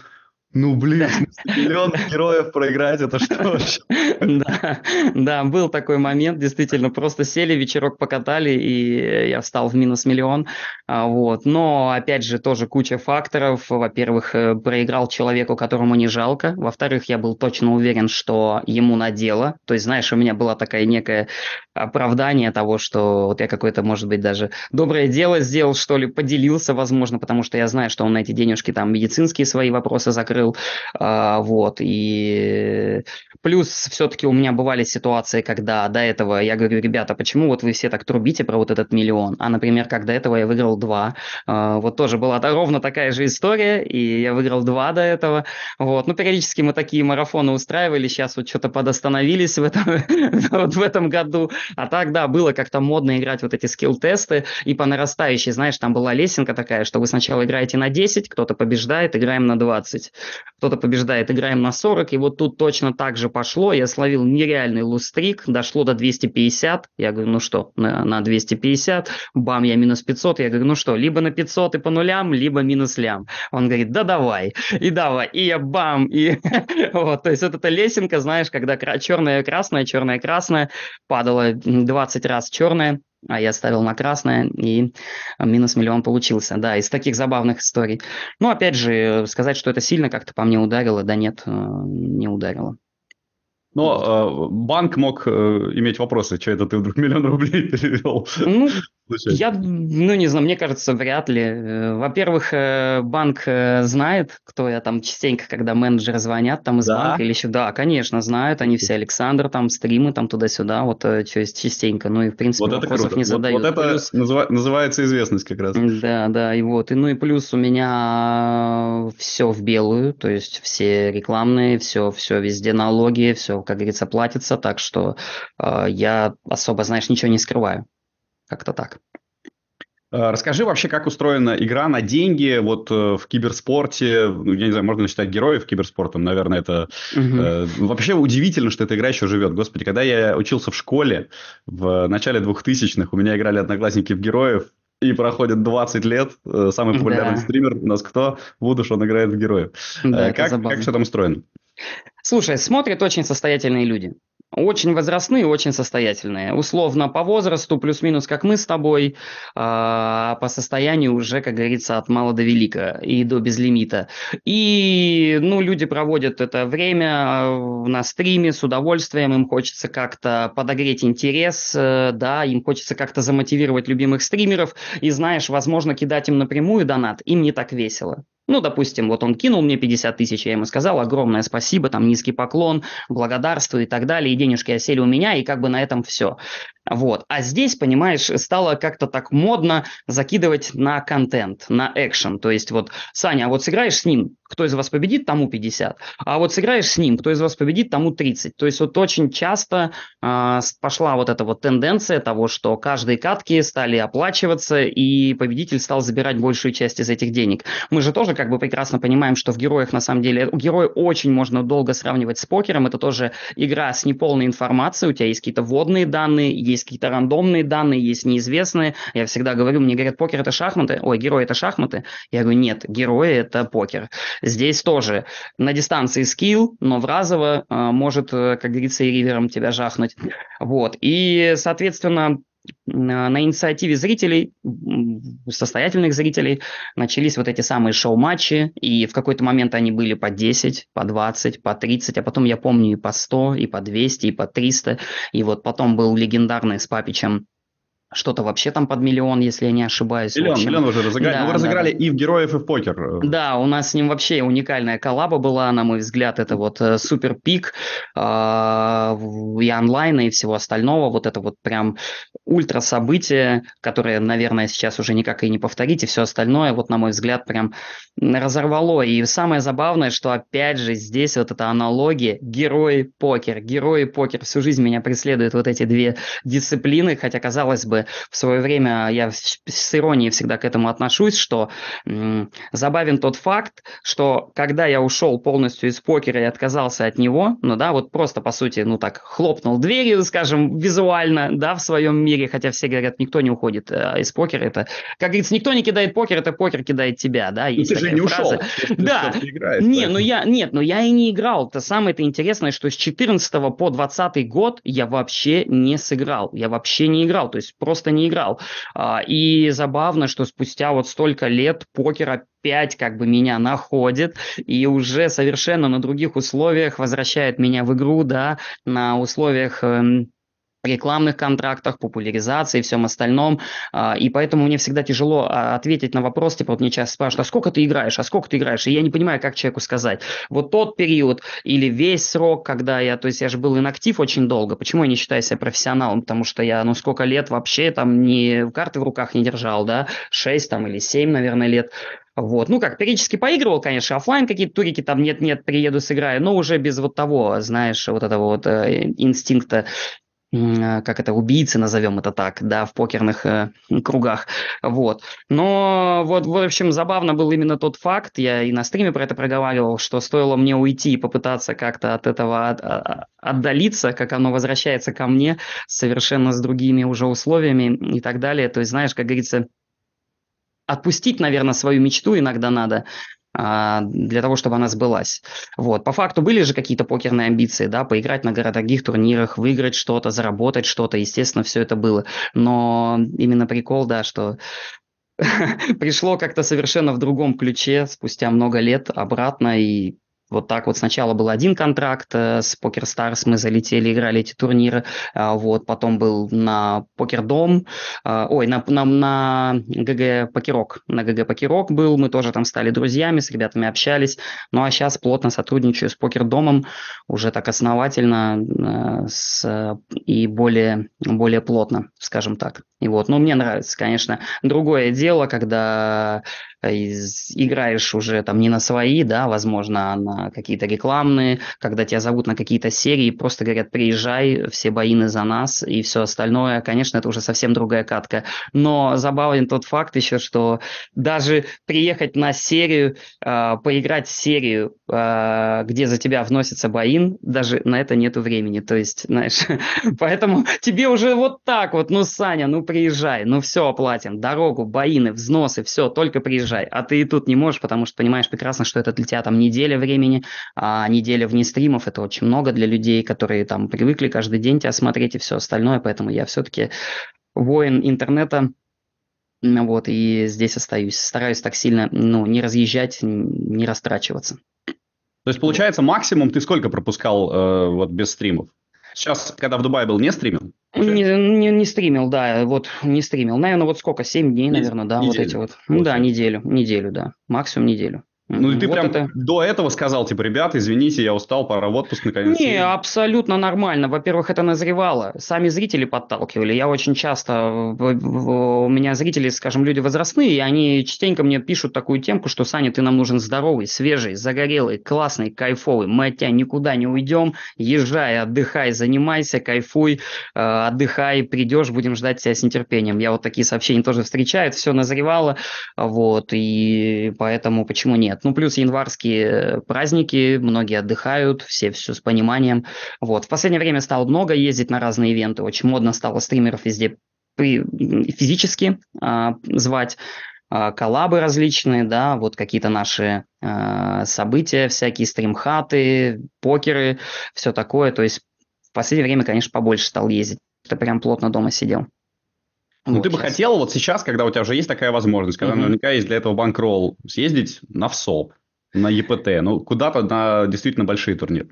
[SPEAKER 2] ну, блин, миллион героев проиграть, это что вообще?
[SPEAKER 3] Да, да, был такой момент, действительно, просто сели, вечерок покатали, и я встал в минус миллион, а, вот. Но, опять же, тоже куча факторов. Во-первых, э, проиграл человеку, которому не жалко. Во-вторых, я был точно уверен, что ему на дело. То есть, знаешь, у меня была такая некая оправдание того, что вот я какое-то, может быть, даже доброе дело сделал, что ли, поделился, возможно, потому что я знаю, что он на эти денежки там медицинские свои вопросы закрыл, а, вот, и плюс все-таки у меня бывали ситуации, когда до этого я говорю, ребята, почему вот вы все так трубите про вот этот миллион, а, например, как до этого я выиграл два, а, вот тоже была ровно такая же история, и я выиграл два до этого, вот, ну, периодически мы такие марафоны устраивали, сейчас вот что-то подостановились в этом, вот в этом году, а так, да, было как-то модно играть вот эти скилл-тесты, и по нарастающей, знаешь, там была лесенка такая, что вы сначала играете на 10, кто-то побеждает, играем на 20, кто-то побеждает, играем на 40, и вот тут точно так же пошло, я словил нереальный лустрик, дошло до 250, я говорю, ну что, на, на 250, бам, я минус 500, я говорю, ну что, либо на 500 и по нулям, либо минус лям. Он говорит, да давай, и давай, и я бам, и вот, то есть вот эта лесенка, знаешь, когда черная красная, черная красная, падала 20 раз черное, а я ставил на красное, и минус миллион получился. Да, из таких забавных историй. Ну, опять же, сказать, что это сильно как-то по мне ударило, да нет, э, не ударило.
[SPEAKER 2] Но э, банк мог э, иметь вопросы, что это ты вдруг миллион рублей перевел.
[SPEAKER 3] Ну, я, ну, не знаю, мне кажется, вряд ли. Э, во-первых, э, банк э, знает, кто я там частенько, когда менеджеры звонят там из да? банка или еще, да, конечно, знают, они все, Александр, там, стримы, там, туда-сюда, вот, частенько, ну, и, в принципе, вот вопросов круто. не задают.
[SPEAKER 2] Вот, вот это плюс... называ- называется известность как раз.
[SPEAKER 3] Да, да, и вот, и, ну, и плюс у меня все в белую, то есть все рекламные, все, все везде налоги, все как говорится, платится, так что э, я особо, знаешь, ничего не скрываю. Как-то так.
[SPEAKER 2] Э, расскажи вообще, как устроена игра на деньги вот э, в киберспорте. Ну, я не знаю, можно считать героев киберспортом, наверное, это угу. э, вообще удивительно, что эта игра еще живет. Господи, когда я учился в школе в начале 2000-х, у меня играли одноклассники в героев, и проходит 20 лет. Э, самый популярный да. стример у нас кто? Вудуш, он играет в героев. Да, как, как все там устроено?
[SPEAKER 3] Слушай, смотрят очень состоятельные люди. Очень возрастные, очень состоятельные. Условно по возрасту, плюс-минус, как мы с тобой, а по состоянию уже, как говорится, от мала до велика и до безлимита. И, ну, люди проводят это время э, на стриме с удовольствием, им хочется как-то подогреть интерес, э, да, им хочется как-то замотивировать любимых стримеров, и, знаешь, возможно, кидать им напрямую донат, им не так весело. Ну, допустим, вот он кинул мне 50 тысяч, я ему сказал огромное спасибо, там низкий поклон, благодарствую и так далее, и денежки осели у меня, и как бы на этом все. Вот. А здесь, понимаешь, стало как-то так модно закидывать на контент, на экшен. То есть вот, Саня, а вот сыграешь с ним, кто из вас победит, тому 50. А вот сыграешь с ним, кто из вас победит, тому 30. То есть вот очень часто э, пошла вот эта вот тенденция того, что каждые катки стали оплачиваться, и победитель стал забирать большую часть из этих денег. Мы же тоже как бы прекрасно понимаем, что в героях на самом деле, герои очень можно долго сравнивать с покером. Это тоже игра с неполной информацией, у тебя есть какие-то вводные данные, есть какие-то рандомные данные, есть неизвестные. Я всегда говорю, мне говорят, покер это шахматы, ой, герой это шахматы. Я говорю, нет, герои это покер. Здесь тоже на дистанции скилл, но в разово э, может, э, как говорится, и ривером тебя жахнуть. Вот. И, соответственно, на инициативе зрителей, состоятельных зрителей, начались вот эти самые шоу-матчи, и в какой-то момент они были по 10, по 20, по 30, а потом я помню и по 100, и по 200, и по 300, и вот потом был легендарный с Папичем что-то вообще там под миллион, если я не ошибаюсь.
[SPEAKER 2] Миллион, миллион уже разыграли. Да, ну, вы разыграли да. и в героев, и в покер.
[SPEAKER 3] Да, у нас с ним вообще уникальная коллаба была, на мой взгляд, это вот э, супер пик э, и онлайна, и всего остального. Вот это вот прям ультра событие, которое, наверное, сейчас уже никак и не повторить, и все остальное, вот на мой взгляд, прям разорвало. И самое забавное, что опять же здесь вот эта аналогия герои-покер. Герои-покер. Всю жизнь меня преследуют вот эти две дисциплины, хотя, казалось бы, в свое время я с иронией всегда к этому отношусь, что забавен тот факт, что когда я ушел полностью из покера и отказался от него, ну да, вот просто по сути, ну так, хлопнул дверью, скажем, визуально, да, в своем мире, хотя все говорят, никто не уходит э, из покера, это, как говорится, никто не кидает покер, это покер кидает тебя, да,
[SPEAKER 2] ну, ты же не фраза. ушел.
[SPEAKER 3] Да, играешь, не, ну я, нет, ну я и не играл, это самое-то интересное, что с 14 по 20 год я вообще не сыграл, я вообще не играл, то есть просто не играл. А, и забавно, что спустя вот столько лет покер опять как бы меня находит и уже совершенно на других условиях возвращает меня в игру, да, на условиях эм, рекламных контрактах, популяризации и всем остальном. А, и поэтому мне всегда тяжело а, ответить на вопрос, типа вот мне часто спрашивают, а сколько ты играешь, а сколько ты играешь? И я не понимаю, как человеку сказать. Вот тот период или весь срок, когда я, то есть я же был инактив очень долго. Почему я не считаю себя профессионалом? Потому что я, ну сколько лет вообще там не карты в руках не держал, да, 6 там или 7, наверное, лет. Вот. Ну как, периодически поигрывал, конечно, офлайн какие-то турики, там нет-нет, приеду, сыграю, но уже без вот того, знаешь, вот этого вот э, инстинкта как это, убийцы, назовем это так, да, в покерных э, кругах, вот. Но вот, в общем, забавно был именно тот факт, я и на стриме про это проговаривал, что стоило мне уйти и попытаться как-то от этого от, от, отдалиться, как оно возвращается ко мне совершенно с другими уже условиями и так далее. То есть, знаешь, как говорится, отпустить, наверное, свою мечту иногда надо, а, для того, чтобы она сбылась. Вот. По факту были же какие-то покерные амбиции, да, поиграть на городских турнирах, выиграть что-то, заработать что-то, естественно, все это было. Но именно прикол, да, что пришло как-то совершенно в другом ключе спустя много лет обратно, и вот так вот сначала был один контракт э, с Poker Stars, мы залетели, играли эти турниры, э, вот, потом был на Покердом, э, ой, на, на, на ГГ Покерок, на ГГ Покерок был, мы тоже там стали друзьями, с ребятами общались, ну а сейчас плотно сотрудничаю с Покердомом, уже так основательно э, с, и более, более плотно, скажем так. И вот, ну, мне нравится, конечно. Другое дело, когда играешь уже там не на свои, да, возможно, а на какие-то рекламные, когда тебя зовут на какие-то серии, просто говорят, приезжай, все buy-in ы за нас и все остальное, конечно, это уже совсем другая катка. Но забавен тот факт еще, что даже приехать на серию, э, поиграть в серию, э, где за тебя вносится боин, даже на это нету времени. То есть, знаешь, поэтому тебе уже вот так вот, ну, Саня, ну, приезжай, ну, все оплатим, дорогу, боины, взносы, все, только приезжай заряжай. А ты и тут не можешь, потому что понимаешь прекрасно, что это для тебя там неделя времени, а неделя вне стримов это очень много для людей, которые там привыкли каждый день тебя смотреть и все остальное, поэтому я все-таки воин интернета, вот, и здесь остаюсь. Стараюсь так сильно, ну, не разъезжать, не растрачиваться.
[SPEAKER 2] То есть, получается, максимум ты сколько пропускал э, вот без стримов? Сейчас, когда в Дубае был, не стримил?
[SPEAKER 3] Не, не, не стримил, да, вот не стримил. Наверное, вот сколько, 7 дней, наверное, да, неделю. вот эти вот. Ну да, неделю, неделю, да, максимум неделю.
[SPEAKER 2] Ну и ты вот прям это... до этого сказал, типа, ребята, извините, я устал, пора в отпуск наконец.
[SPEAKER 3] Не, абсолютно нормально. Во-первых, это назревало. Сами зрители подталкивали. Я очень часто, у меня зрители, скажем, люди возрастные, и они частенько мне пишут такую темку, что, Саня, ты нам нужен здоровый, свежий, загорелый, классный, кайфовый. Мы от тебя никуда не уйдем. Езжай, отдыхай, занимайся, кайфуй, э, отдыхай, придешь, будем ждать тебя с нетерпением. Я вот такие сообщения тоже встречаю, все назревало, вот, и поэтому почему нет? Ну, плюс январские э, праздники, многие отдыхают, все все с пониманием. Вот. В последнее время стало много ездить на разные ивенты, очень модно стало стримеров везде физически а, звать а, коллабы различные, да, вот какие-то наши а, события, всякие стримхаты, покеры, все такое. То есть в последнее время, конечно, побольше стал ездить. Это прям плотно дома сидел.
[SPEAKER 2] Ну, вот ты бы сейчас. хотел вот сейчас, когда у тебя уже есть такая возможность, когда угу. наверняка есть для этого банкролл, съездить на ВСОП, на ЕПТ, ну, куда-то на действительно большие турниры.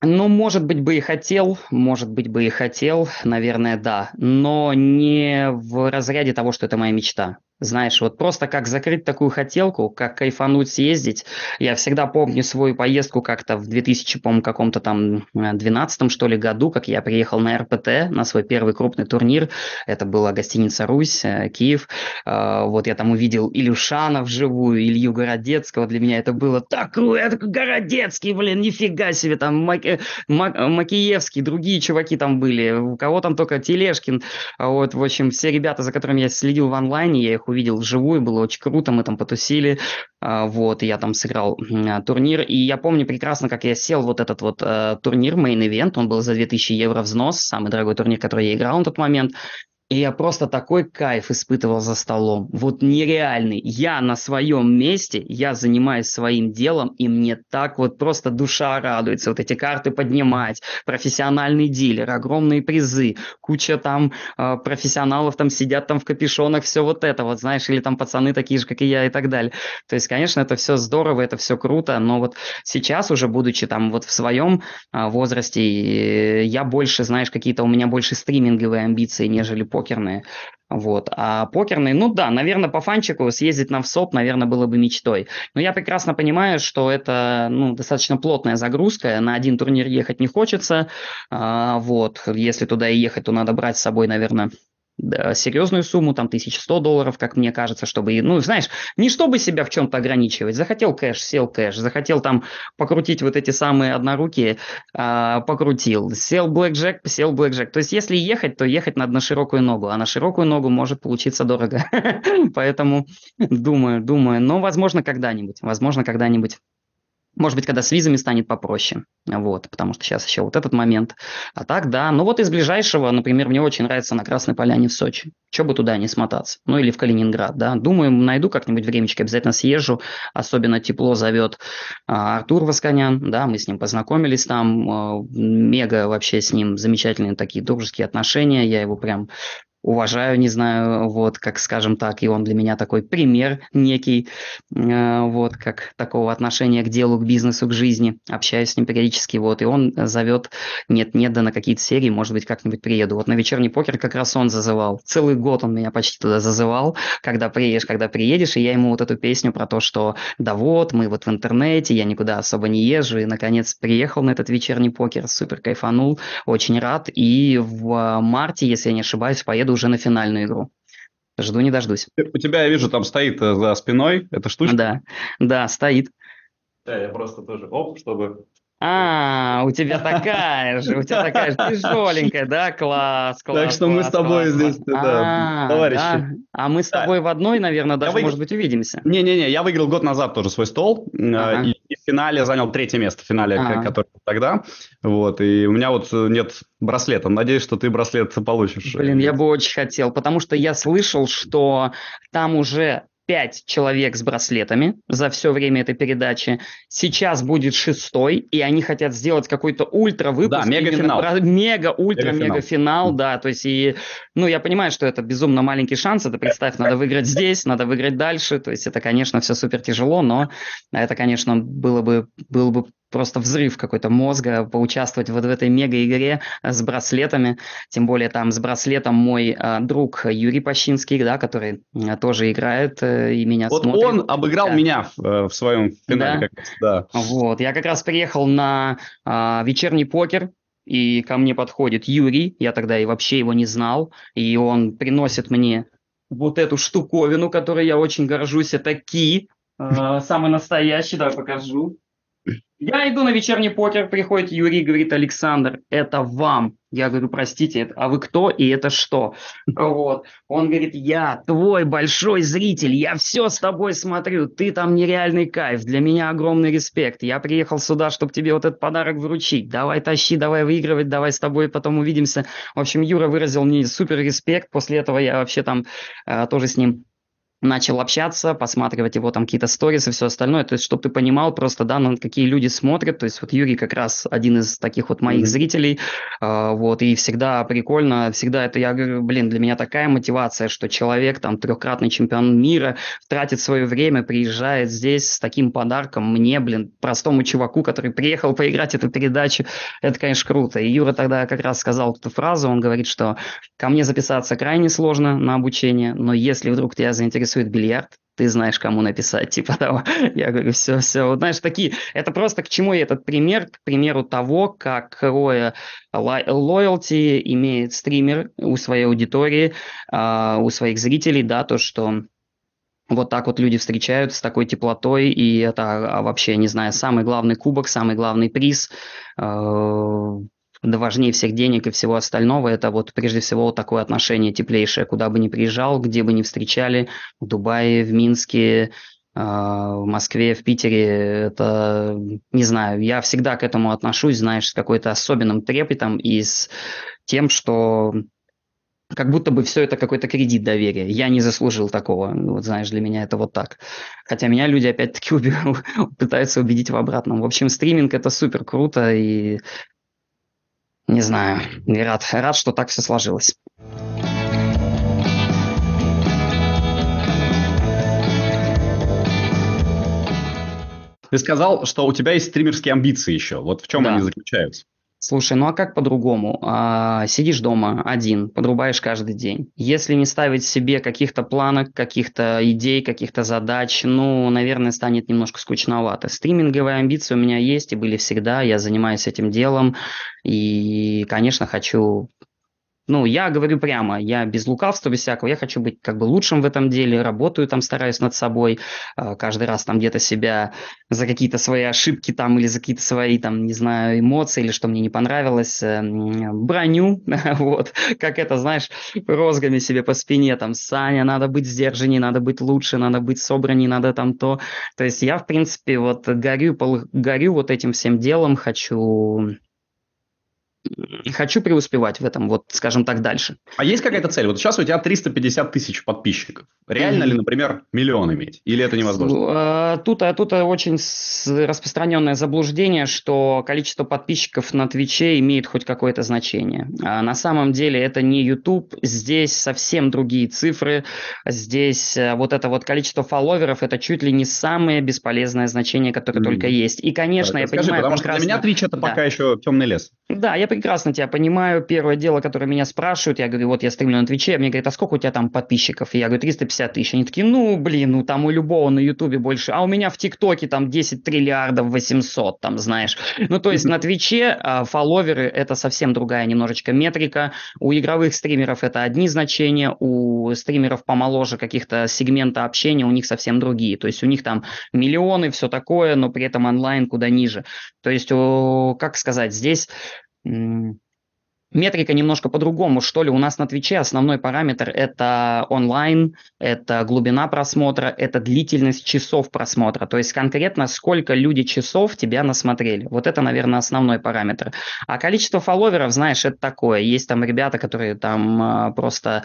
[SPEAKER 3] Ну, может быть, бы и хотел, может быть, бы и хотел, наверное, да, но не в разряде того, что это моя мечта. Знаешь, вот просто как закрыть такую хотелку, как кайфануть, съездить. Я всегда помню свою поездку как-то в 2000, по каком-то там 12 что ли году, как я приехал на РПТ, на свой первый крупный турнир. Это была гостиница «Русь», э, Киев. Э, вот я там увидел Илюшана вживую, Илью Городецкого. Для меня это было так круто. Городецкий, блин, нифига себе. Там Мак... Мак... Макиевский, другие чуваки там были. У кого там только Телешкин. Вот, в общем, все ребята, за которыми я следил в онлайне, я их увидел вживую, было очень круто, мы там потусили, а, вот, я там сыграл а, турнир, и я помню прекрасно, как я сел вот этот вот э, турнир, event, он был за 2000 евро взнос, самый дорогой турнир, который я играл на тот момент, и я просто такой кайф испытывал за столом. Вот нереальный. Я на своем месте, я занимаюсь своим делом, и мне так вот просто душа радуется. Вот эти карты поднимать, профессиональный дилер, огромные призы, куча там э, профессионалов там сидят там в капюшонах, все вот это вот, знаешь, или там пацаны такие же, как и я и так далее. То есть, конечно, это все здорово, это все круто, но вот сейчас уже, будучи там вот в своем э, возрасте, э, я больше, знаешь, какие-то у меня больше стриминговые амбиции, нежели покерные. Вот. А покерные, ну да, наверное, по фанчику съездить на ВСОП, наверное, было бы мечтой. Но я прекрасно понимаю, что это ну, достаточно плотная загрузка, на один турнир ехать не хочется. А, вот. Если туда и ехать, то надо брать с собой, наверное, серьезную сумму, там 1100 долларов, как мне кажется, чтобы, ну, знаешь, не чтобы себя в чем-то ограничивать. Захотел кэш, сел кэш, захотел там покрутить вот эти самые однорукие, а, покрутил. Сел блэкджек, сел блэкджек. То есть, если ехать, то ехать надо на широкую ногу, а на широкую ногу может получиться дорого. Поэтому думаю, думаю, но возможно когда-нибудь, возможно когда-нибудь может быть, когда с визами станет попроще, вот, потому что сейчас еще вот этот момент. А так, да, ну вот из ближайшего, например, мне очень нравится на Красной Поляне в Сочи. Че бы туда не смотаться? Ну или в Калининград, да. Думаю, найду как-нибудь времечко, обязательно съезжу. Особенно тепло зовет а, Артур Восконян, да, мы с ним познакомились там. А, мега вообще с ним замечательные такие дружеские отношения. Я его прям уважаю, не знаю, вот, как скажем так, и он для меня такой пример некий, э, вот, как такого отношения к делу, к бизнесу, к жизни, общаюсь с ним периодически, вот, и он зовет, нет-нет, да на какие-то серии, может быть, как-нибудь приеду. Вот на вечерний покер как раз он зазывал, целый год он меня почти туда зазывал, когда приедешь, когда приедешь, и я ему вот эту песню про то, что да вот, мы вот в интернете, я никуда особо не езжу, и, наконец, приехал на этот вечерний покер, супер кайфанул, очень рад, и в марте, если я не ошибаюсь, поеду уже на финальную игру. Жду не дождусь.
[SPEAKER 2] У тебя, я вижу, там стоит э, за спиной эта штучка.
[SPEAKER 3] Да, да, стоит.
[SPEAKER 2] Да, я просто тоже, оп, чтобы
[SPEAKER 3] а, у тебя такая же, у тебя такая же тяжеленькая, да? Класс, класс.
[SPEAKER 2] Так что класс, мы с тобой класс, здесь, да,
[SPEAKER 3] а, товарищи. Да? А мы с тобой да. в одной, наверное, даже, может быть, увидимся.
[SPEAKER 2] Не-не-не, я выиграл год назад тоже свой стол, э, ага. и, и в финале занял третье место, в финале, ага. который тогда. Вот, и у меня вот нет браслета. Надеюсь, что ты браслет получишь.
[SPEAKER 3] Блин, я бы очень хотел, потому что я слышал, что там уже пять человек с браслетами за все время этой передачи. Сейчас будет шестой, и они хотят сделать какой-то ультра выпуск.
[SPEAKER 2] Да, мега-финал.
[SPEAKER 3] Мега, ультра, мега-финал, да. То есть, и, ну, я понимаю, что это безумно маленький шанс. Это, представь, надо выиграть здесь, надо выиграть дальше. То есть, это, конечно, все супер тяжело, но это, конечно, было бы, было бы просто взрыв какой-то мозга поучаствовать вот в этой мега-игре с браслетами. Тем более там с браслетом мой э, друг Юрий Пащинский, да, который э, тоже играет э, и меня
[SPEAKER 2] вот
[SPEAKER 3] смотрит.
[SPEAKER 2] он обыграл да. меня в, э, в своем финале. Да? Как да.
[SPEAKER 3] Вот, я как раз приехал на э, вечерний покер, и ко мне подходит Юрий, я тогда и вообще его не знал, и он приносит мне вот эту штуковину, которой я очень горжусь, это ки, э, самый настоящий, да, покажу. Я иду на вечерний покер, приходит Юрий, говорит, Александр, это вам. Я говорю, простите, а вы кто и это что? Вот. Он говорит, я твой большой зритель, я все с тобой смотрю, ты там нереальный кайф, для меня огромный респект. Я приехал сюда, чтобы тебе вот этот подарок вручить. Давай тащи, давай выигрывать, давай с тобой потом увидимся. В общем, Юра выразил мне супер респект. После этого я вообще там э, тоже с ним начал общаться, посматривать его там какие-то сторис и все остальное, то есть, чтобы ты понимал просто, да, на какие люди смотрят, то есть, вот Юрий как раз один из таких вот моих mm-hmm. зрителей, э, вот, и всегда прикольно, всегда это, я говорю, блин, для меня такая мотивация, что человек, там, трехкратный чемпион мира, тратит свое время, приезжает здесь с таким подарком мне, блин, простому чуваку, который приехал поиграть эту передачу, это, конечно, круто, и Юра тогда как раз сказал эту фразу, он говорит, что ко мне записаться крайне сложно на обучение, но если вдруг тебя заинтересует интересует бильярд, ты знаешь, кому написать, типа того. Я говорю, все, все. Вот знаешь, такие, это просто к чему этот пример? К примеру того, как какое лоялти имеет стример у своей аудитории, а, у своих зрителей, да, то, что вот так вот люди встречают с такой теплотой, и это а, вообще, не знаю, самый главный кубок, самый главный приз а, да важнее всех денег и всего остального, это вот прежде всего вот такое отношение теплейшее, куда бы ни приезжал, где бы ни встречали, в Дубае, в Минске, а, в Москве, в Питере, это, не знаю, я всегда к этому отношусь, знаешь, с какой-то особенным трепетом и с тем, что как будто бы все это какой-то кредит доверия. Я не заслужил такого. Вот знаешь, для меня это вот так. Хотя меня люди опять-таки пытаются убедить в обратном. В общем, стриминг это супер круто, и не знаю, не рад, рад, что так все сложилось.
[SPEAKER 2] Ты сказал, что у тебя есть стримерские амбиции еще. Вот в чем да. они заключаются?
[SPEAKER 3] Слушай, ну а как по-другому? А, сидишь дома один, подрубаешь каждый день. Если не ставить себе каких-то планок, каких-то идей, каких-то задач, ну, наверное, станет немножко скучновато. Стриминговые амбиции у меня есть и были всегда. Я занимаюсь этим делом. И, конечно, хочу ну, я говорю прямо, я без лукавства, без всякого, я хочу быть как бы лучшим в этом деле, работаю там, стараюсь над собой, а, каждый раз там где-то себя за какие-то свои ошибки там или за какие-то свои там, не знаю, эмоции или что мне не понравилось, э, броню, вот, как это, знаешь, розгами себе по спине, там, Саня, надо быть сдержаннее, надо быть лучше, надо быть собраннее, надо там то. То есть я, в принципе, вот горю, горю вот этим всем делом, хочу хочу преуспевать в этом, вот, скажем так, дальше.
[SPEAKER 2] А есть какая-то цель? Вот сейчас у тебя 350 тысяч подписчиков. Реально mm-hmm. ли, например, миллион иметь? Или это невозможно?
[SPEAKER 3] А, тут, а, тут очень распространенное заблуждение, что количество подписчиков на Твиче имеет хоть какое-то значение. А на самом деле это не YouTube, здесь совсем другие цифры. Здесь э, вот это вот количество фолловеров, это чуть ли не самое бесполезное значение, которое mm-hmm. только есть. И, конечно, да, я
[SPEAKER 2] скажи,
[SPEAKER 3] понимаю...
[SPEAKER 2] Потому прекрасно... что для меня Twitch это да. пока еще темный лес.
[SPEAKER 3] Да, я прекрасно тебя понимаю. Первое дело, которое меня спрашивают, я говорю, вот я стримлю на Твиче, мне говорят, а сколько у тебя там подписчиков? И я говорю, 350 тысяч. Они такие, ну, блин, ну там у любого на Ютубе больше. А у меня в ТикТоке там 10 триллиардов 800, там, знаешь. Ну, то есть на Твиче а, фолловеры – это совсем другая немножечко метрика. У игровых стримеров это одни значения, у стримеров помоложе каких-то сегмента общения у них совсем другие. То есть у них там миллионы, все такое, но при этом онлайн куда ниже. То есть, как сказать, здесь Метрика немножко по-другому, что ли. У нас на Твиче основной параметр – это онлайн, это глубина просмотра, это длительность часов просмотра. То есть конкретно сколько люди часов тебя насмотрели. Вот это, наверное, основной параметр. А количество фолловеров, знаешь, это такое. Есть там ребята, которые там а, просто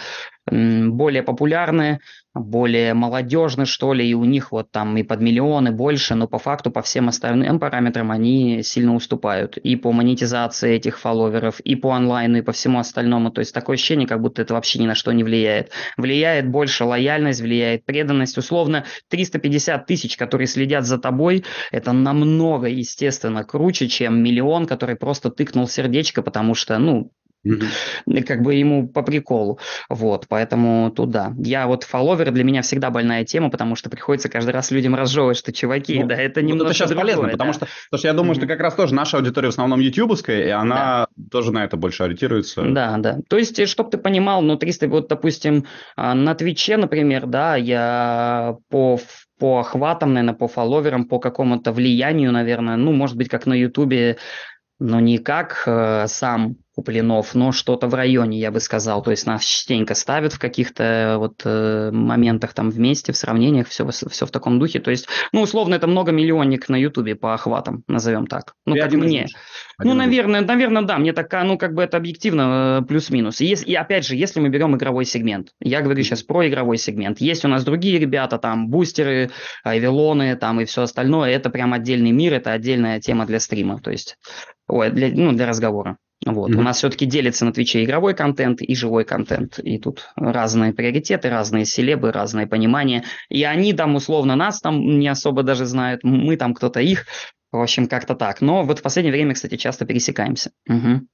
[SPEAKER 3] более популярны, более молодежны, что ли, и у них вот там и под миллионы больше, но по факту по всем остальным параметрам они сильно уступают. И по монетизации этих фолловеров, и по онлайну, и по всему остальному. То есть такое ощущение, как будто это вообще ни на что не влияет. Влияет больше лояльность, влияет преданность. Условно, 350 тысяч, которые следят за тобой, это намного, естественно, круче, чем миллион, который просто тыкнул сердечко, потому что, ну, Mm-hmm. Как бы ему по приколу. Вот, поэтому туда. Я вот фолловеры для меня всегда больная тема, потому что приходится каждый раз людям разжевывать, что чуваки, ну, да, это немного.
[SPEAKER 2] это сейчас другое, полезно, да. потому что, потому что я думаю, mm-hmm. что как раз тоже наша аудитория в основном ютубовская, и она да. тоже на это больше ориентируется.
[SPEAKER 3] Да, да. То есть, э, чтобы ты понимал, ну, 300, вот, допустим, а, на Твиче, например, да, я по по охватам, наверное, по фолловерам, по какому-то влиянию, наверное, ну, может быть, как на Ютубе, но не как э, сам Куплинов, но что-то в районе, я бы сказал. То есть нас частенько ставят в каких-то э, вот э, моментах там вместе, в сравнениях, все, все в таком духе. То есть, ну, условно, это многомиллионник на Ютубе по охватам, назовем так. Ну, как мне. Ну, наверное, наверное, да, мне такая, ну, как бы это объективно э, плюс-минус. И, и опять же, если мы берем игровой сегмент, я говорю сейчас про игровой сегмент. Есть у нас другие ребята, там, бустеры, айвелоны, там, и все остальное. Это прям отдельный мир, это отдельная тема для стрима, то есть, ой, для, ну, для разговора. Вот. Mm-hmm. У нас все-таки делится на Твиче игровой контент и живой контент. И тут разные приоритеты, разные селебы, разное понимание. И они там условно нас там не особо даже знают, мы там кто-то их. В общем, как-то так. Но вот в последнее время, кстати, часто пересекаемся. Угу.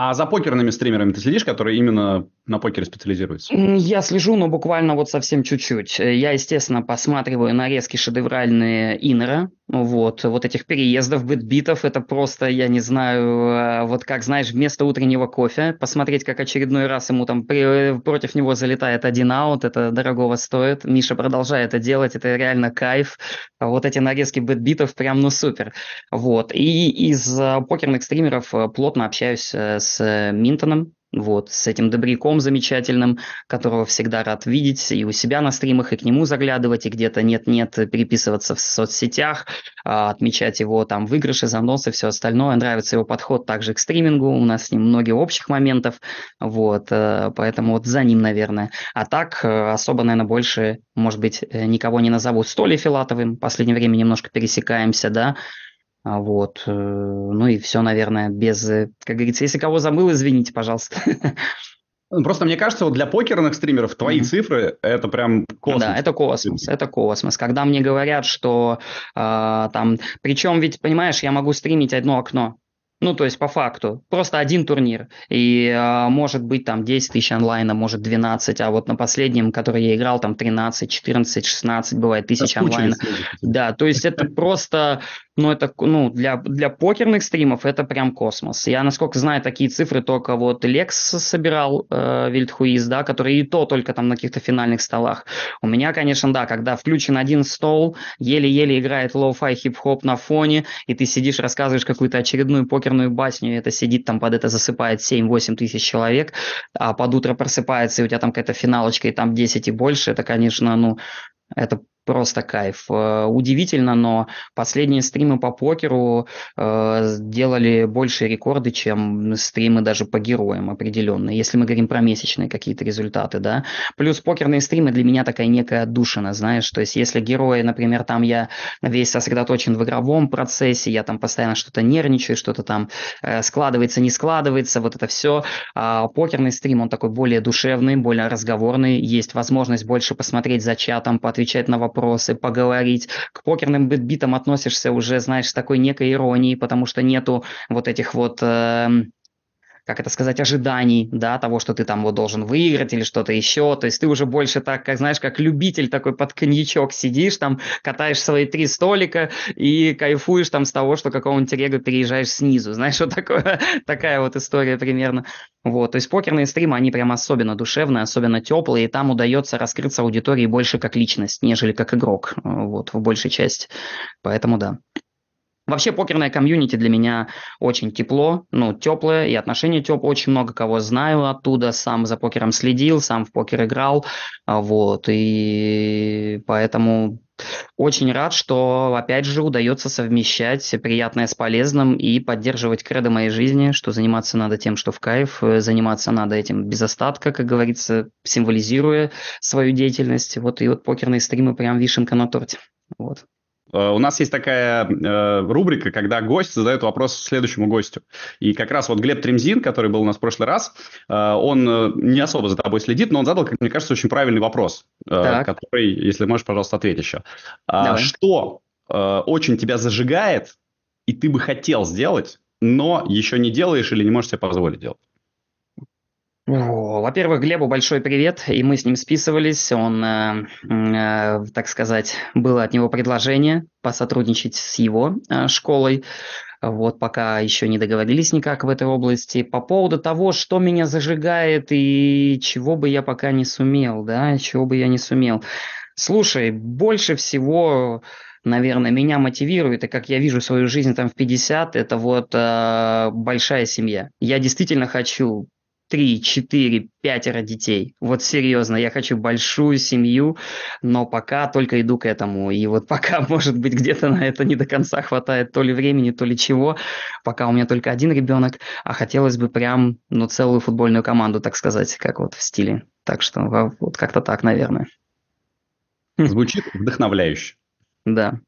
[SPEAKER 2] А за покерными стримерами ты следишь, которые именно на покере специализируются?
[SPEAKER 3] Я слежу, но буквально вот совсем чуть-чуть. Я, естественно, посматриваю нарезки шедевральные Инера, вот, вот этих переездов, битбитов, это просто, я не знаю, а, вот как, знаешь, вместо утреннего кофе, посмотреть, как очередной раз ему там при, против него залетает один аут, это дорогого стоит. Миша продолжает это делать, это реально кайф. Вот эти нарезки битбитов прям, ну, супер. Вот, и из а, покерных стримеров а, плотно общаюсь с Минтоном, вот, с этим добряком замечательным, которого всегда рад видеть и у себя на стримах, и к нему заглядывать, и где-то нет-нет переписываться в соцсетях, а, отмечать его там выигрыши, заносы, все остальное. Нравится его подход также к стримингу, у нас с ним много общих моментов, вот, э, поэтому вот за ним, наверное. А так, э, особо, наверное, больше, может быть, э, никого не назову. С Толей Филатовым в последнее время немножко пересекаемся, да, вот, э, ну и все, наверное, без, э, как говорится, если кого забыл, извините, пожалуйста.
[SPEAKER 2] Ну, просто мне кажется, вот для покерных стримеров твои mm-hmm. цифры это прям космос.
[SPEAKER 3] Да, это космос, это космос. Когда мне говорят, что э, там, причем ведь понимаешь, я могу стримить одно окно, ну, то есть по факту. Просто один турнир. И а, может быть там 10 тысяч онлайна, может 12, а вот на последнем, который я играл, там 13, 14, 16 бывает тысяч онлайна. Да, то есть это просто но это, ну, для, для покерных стримов это прям космос. Я, насколько знаю, такие цифры только вот Лекс собирал, э, Вильдхуиз, да, который и то только там на каких-то финальных столах. У меня, конечно, да, когда включен один стол, еле-еле играет lo-fi хип-хоп на фоне, и ты сидишь, рассказываешь какую-то очередную покерную басню, и это сидит там под это засыпает 7-8 тысяч человек, а под утро просыпается, и у тебя там какая-то финалочка, и там 10 и больше, это, конечно, ну, это просто кайф. Э, удивительно, но последние стримы по покеру э, делали большие рекорды, чем стримы даже по героям определенные, если мы говорим про месячные какие-то результаты, да. Плюс покерные стримы для меня такая некая отдушина, знаешь, то есть если герои, например, там я весь сосредоточен в игровом процессе, я там постоянно что-то нервничаю, что-то там э, складывается, не складывается, вот это все, а покерный стрим, он такой более душевный, более разговорный, есть возможность больше посмотреть за чатом, поотвечать на вопросы, вопросы, поговорить. К покерным битбитам относишься уже, знаешь, с такой некой иронией, потому что нету вот этих вот... Э, как это сказать, ожиданий, да, того, что ты там вот должен выиграть или что-то еще. То есть ты уже больше так, как знаешь, как любитель такой под коньячок сидишь, там катаешь свои три столика и кайфуешь там с того, что какого-нибудь рега переезжаешь снизу. Знаешь, что такое? Такая вот история примерно. Вот, то есть покерные стримы, они прям особенно душевные, особенно теплые, и там удается раскрыться аудитории больше как личность, нежели как игрок, вот, в большей части. Поэтому да. Вообще покерная комьюнити для меня очень тепло, ну, теплое, и отношения теплые, очень много кого знаю оттуда, сам за покером следил, сам в покер играл, а, вот, и поэтому очень рад, что, опять же, удается совмещать приятное с полезным и поддерживать кредо моей жизни, что заниматься надо тем, что в кайф, э, заниматься надо этим без остатка, как говорится, символизируя свою деятельность. Вот и вот покерные стримы прям вишенка на торте. Вот.
[SPEAKER 2] Э, у нас есть такая э, рубрика, когда гость задает вопрос следующему гостю. И как раз вот Глеб Тремзин, который был у нас в прошлый раз, э, он э, не особо за тобой следит, но он задал, как мне кажется, очень правильный вопрос, э, который, если можешь, пожалуйста, ответь еще. А, что э, очень тебя зажигает, и ты бы хотел сделать, но еще не делаешь или не можешь себе позволить делать?
[SPEAKER 3] Во-первых, Глебу большой привет, и мы с ним списывались. Он, э, э, так сказать, было от него предложение посотрудничать с его э, школой. Вот пока еще не договорились никак в этой области. По поводу того, что меня зажигает и чего бы я пока не сумел, да, чего бы я не сумел. Слушай, больше всего наверное, меня мотивирует, и как я вижу свою жизнь там в 50, это вот э, большая семья. Я действительно хочу три, четыре, пятеро детей. Вот серьезно, я хочу большую семью, но пока только иду к этому. И вот пока, может быть, где-то на это не до конца хватает то ли времени, то ли чего. Пока у меня только один ребенок, а хотелось бы прям, ну, целую футбольную команду, так сказать, как вот в стиле. Так что вот как-то так, наверное.
[SPEAKER 2] Звучит вдохновляюще.
[SPEAKER 3] Да.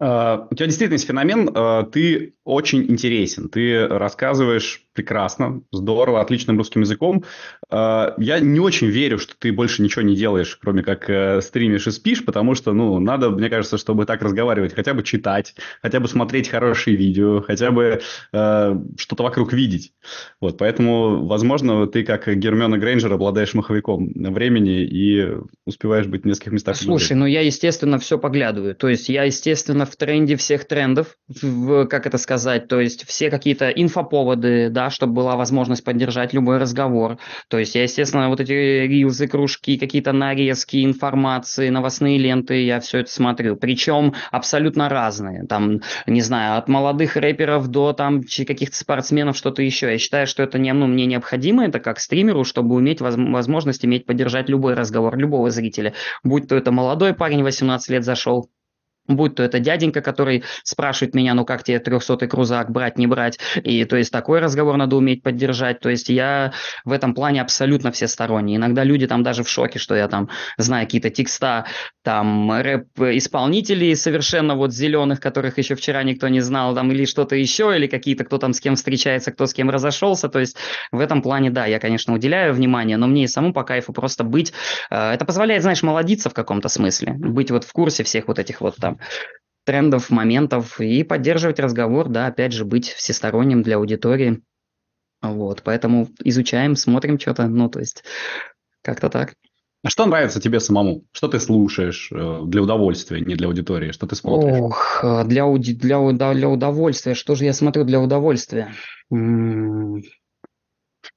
[SPEAKER 2] Uh, у тебя действительно есть феномен, uh, ты очень интересен, ты рассказываешь прекрасно, здорово, отличным русским языком. А, я не очень верю, что ты больше ничего не делаешь, кроме как э, стримишь и спишь, потому что, ну, надо, мне кажется, чтобы так разговаривать, хотя бы читать, хотя бы смотреть хорошие видео, хотя бы э, что-то вокруг видеть. Вот, поэтому, возможно, ты, как Гермиона Грейнджер, обладаешь маховиком времени и успеваешь быть в нескольких местах.
[SPEAKER 3] Слушай, ну я, естественно, все поглядываю. То есть я, естественно, в тренде всех трендов, в, как это сказать, то есть все какие-то инфоповоды, да, да, чтобы была возможность поддержать любой разговор. То есть я, естественно, вот эти рилзы, кружки, какие-то нарезки информации, новостные ленты, я все это смотрю. Причем абсолютно разные. Там, не знаю, от молодых рэперов до там каких-то спортсменов, что-то еще. Я считаю, что это не, ну, мне необходимо, это как стримеру, чтобы уметь возможность иметь поддержать любой разговор, любого зрителя. Будь то это молодой парень, 18 лет зашел, Будь то это дяденька, который спрашивает меня, ну как тебе трехсотый крузак, брать, не брать. И то есть такой разговор надо уметь поддержать. То есть я в этом плане абсолютно всесторонний. Иногда люди там даже в шоке, что я там знаю какие-то текста, там рэп-исполнителей совершенно вот зеленых, которых еще вчера никто не знал, там или что-то еще, или какие-то, кто там с кем встречается, кто с кем разошелся. То есть в этом плане, да, я, конечно, уделяю внимание, но мне и саму по кайфу просто быть. Э, это позволяет, знаешь, молодиться в каком-то смысле, быть вот в курсе всех вот этих вот там трендов, моментов и поддерживать разговор, да, опять же, быть всесторонним для аудитории. Вот, поэтому изучаем, смотрим что-то, ну, то есть, как-то так.
[SPEAKER 2] А что нравится тебе самому? Что ты слушаешь э, для удовольствия, не для аудитории? Что ты смотришь?
[SPEAKER 3] Ох, э, для, уди- для, для удовольствия. Что же я смотрю для удовольствия?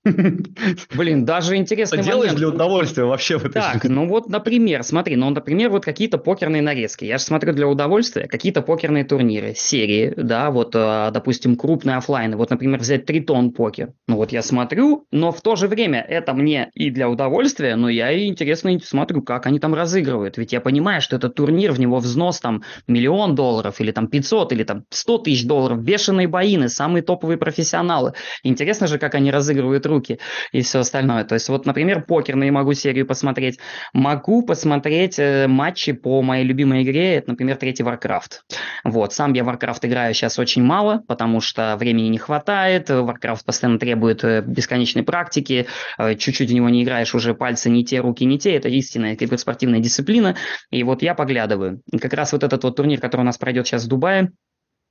[SPEAKER 3] Блин, даже интересный
[SPEAKER 2] Что делаешь для удовольствия вообще в
[SPEAKER 3] этой Так, жизни? ну вот, например, смотри, ну, например, вот какие-то покерные нарезки. Я же смотрю для удовольствия какие-то покерные турниры, серии, да, вот, а, допустим, крупные офлайны. Вот, например, взять Тритон покер. Ну вот я смотрю, но в то же время это мне и для удовольствия, но я и интересно смотрю, как они там разыгрывают. Ведь я понимаю, что этот турнир, в него взнос там миллион долларов, или там 500, или там 100 тысяч долларов, бешеные боины, самые топовые профессионалы. Интересно же, как они разыгрывают руки и все остальное. То есть вот, например, покерные могу серию посмотреть. Могу посмотреть э, матчи по моей любимой игре, это, например, третий Warcraft. Вот, сам я Warcraft играю сейчас очень мало, потому что времени не хватает, Warcraft постоянно требует э, бесконечной практики, э, чуть-чуть в него не играешь, уже пальцы не те, руки не те, это истинная киберспортивная дисциплина, и вот я поглядываю. Как раз вот этот вот турнир, который у нас пройдет сейчас в Дубае,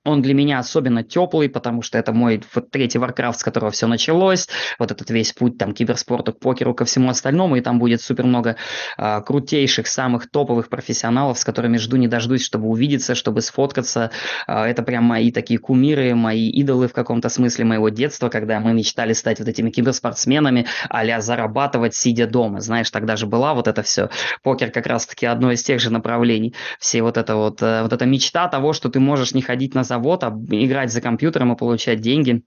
[SPEAKER 3] он для меня особенно теплый, потому что это мой вот третий Warcraft, с которого все началось. Вот этот весь путь там киберспорту, к покеру, ко всему остальному. И там будет супер много а, крутейших, самых топовых профессионалов, с которыми жду не дождусь, чтобы увидеться, чтобы сфоткаться. А, это прям мои такие кумиры, мои идолы в каком-то смысле моего детства, когда мы мечтали стать вот этими киберспортсменами, а зарабатывать, сидя дома. Знаешь, тогда же была вот это все. Покер как раз-таки одно из тех же направлений. Все вот это вот, э, вот эта мечта того, что ты можешь не ходить на завод, а играть за компьютером и получать деньги.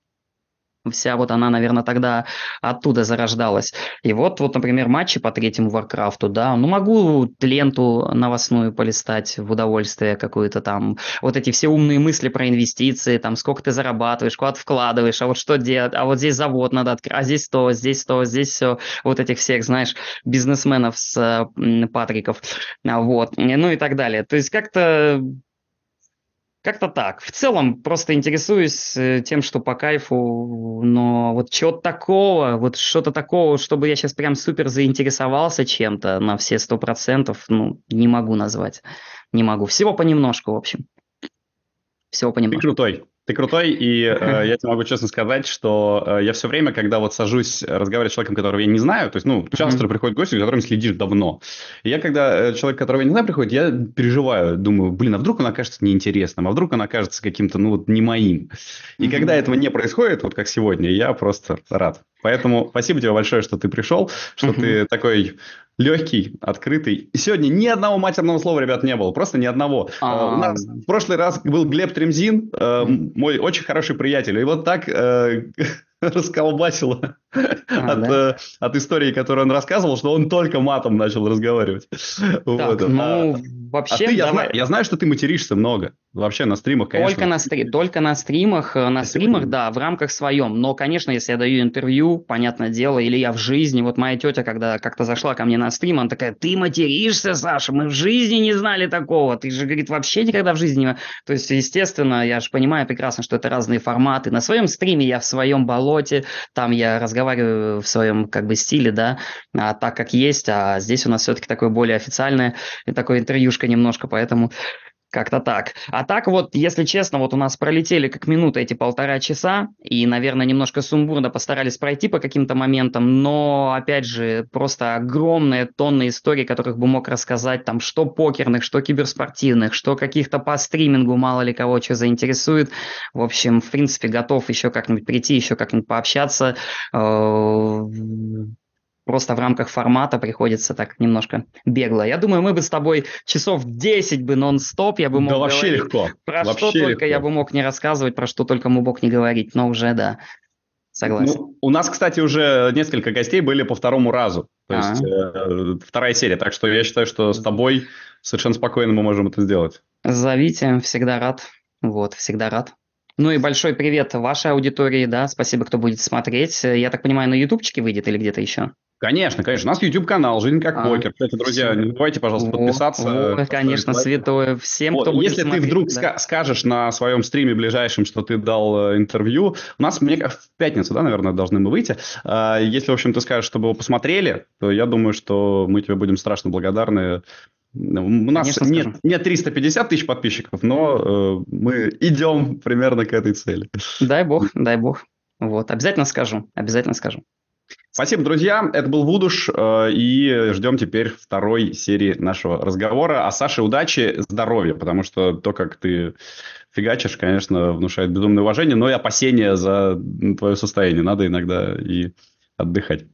[SPEAKER 3] вся вот она, наверное, тогда оттуда зарождалась. И вот, вот, например, матчи по третьему Варкрафту, да, ну могу ленту новостную полистать в удовольствие какую-то там, вот эти все умные мысли про инвестиции, там, сколько ты зарабатываешь, куда ты вкладываешь, а вот что делать, а вот здесь завод надо открыть, а здесь то, здесь то, здесь все, вот этих всех, знаешь, бизнесменов с э, Патриков, вот, ну и так далее. То есть как-то как-то так. В целом просто интересуюсь э, тем, что по кайфу, но вот чего-то такого, вот что-то такого, чтобы я сейчас прям супер заинтересовался чем-то на все сто процентов, ну, не могу назвать. Не могу. Всего понемножку, в общем. Всего понемножку.
[SPEAKER 2] Ты крутой. Ты крутой, и э, я тебе могу честно сказать, что э, я все время, когда вот сажусь разговаривать с человеком, которого я не знаю, то есть, ну, часто mm-hmm. приходят гости, с которыми следишь давно. И я, когда э, человек, которого я не знаю, приходит, я переживаю, думаю, блин, а вдруг он окажется неинтересным, а вдруг он окажется каким-то, ну, вот, не моим. И mm-hmm. когда этого не происходит, вот как сегодня, я просто рад. Поэтому спасибо тебе большое, что ты пришел, что ты такой легкий, открытый. И сегодня ни одного матерного слова, ребят, не было. Просто ни одного. А, у нас в прошлый раз был Глеб Тремзин, э, мой очень хороший приятель. И вот так э, расколбасило а, от, да? э, от истории, которую он рассказывал, что он только матом начал разговаривать.
[SPEAKER 3] Так, вот. ну, а, вообще... А
[SPEAKER 2] ты, я, знаю, я знаю, что ты материшься много. Вообще на стримах, конечно.
[SPEAKER 3] Только на, стри... только на стримах, э, на стримах, да, в рамках своем. Но, конечно, если я даю интервью, понятное дело, или я в жизни, вот моя тетя, когда как-то зашла ко мне на стрим, она такая, ты материшься, Саша, мы в жизни не знали такого, ты же, говорит, вообще никогда в жизни не... То есть, естественно, я же понимаю прекрасно, что это разные форматы. На своем стриме я в своем болоте, там я разговариваю в своем как бы стиле, да, а, так как есть, а здесь у нас все-таки такое более официальное, такое интервьюшка немножко, поэтому как-то так. А так вот, если честно, вот у нас пролетели как минуты эти полтора часа, и, наверное, немножко сумбурно постарались пройти по каким-то моментам, но, опять же, просто огромная тонна историй, которых бы мог рассказать, там, что покерных, что киберспортивных, что каких-то по стримингу, мало ли кого что заинтересует. В общем, в принципе, готов еще как-нибудь прийти, еще как-нибудь пообщаться э, просто в рамках формата приходится так немножко бегло. Я думаю, мы бы с тобой часов 10 бы нон-стоп, я бы мог
[SPEAKER 2] да вообще легко.
[SPEAKER 3] Про
[SPEAKER 2] вообще
[SPEAKER 3] что только я бы мог не рассказывать, про что только мы мог не говорить, но уже да. Согласен. Ну,
[SPEAKER 2] у нас, кстати, уже несколько гостей были по второму разу. То А-а. есть э, вторая серия. Так что я считаю, что с тобой совершенно спокойно мы можем это сделать.
[SPEAKER 3] Зовите, всегда рад. Вот, всегда рад. Ну и большой привет вашей аудитории, да, спасибо, кто будет смотреть. Я так понимаю, на ютубчике выйдет или где-то еще?
[SPEAKER 2] Конечно, конечно. У нас YouTube-канал «Жизнь как а, покер». Кстати, друзья, не забывайте, пожалуйста, подписаться.
[SPEAKER 3] О, конечно, святое. Всем, вот, кто будет
[SPEAKER 2] Если смотреть, ты вдруг да. скажешь на своем стриме ближайшем, что ты дал э, интервью, у нас, мне в пятницу, да, наверное, должны мы выйти. А, если, в общем, ты скажешь, чтобы его посмотрели, то я думаю, что мы тебе будем страшно благодарны. У нас нет, нет 350 тысяч подписчиков, но э, мы идем примерно к этой цели.
[SPEAKER 3] Дай бог, дай бог. Вот, обязательно скажу, обязательно скажу.
[SPEAKER 2] Спасибо, друзья. Это был Вудуш. Э, и ждем теперь второй серии нашего разговора. А Саше удачи, здоровья, потому что то, как ты фигачишь, конечно, внушает безумное уважение, но и опасения за твое состояние. Надо иногда и отдыхать.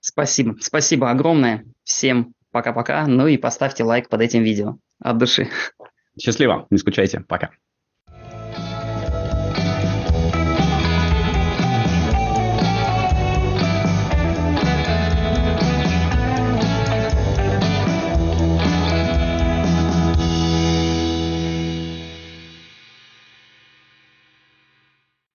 [SPEAKER 3] Спасибо. Спасибо огромное. Всем пока-пока. Ну и поставьте лайк под этим видео. От души.
[SPEAKER 2] Счастливо. Не скучайте. Пока.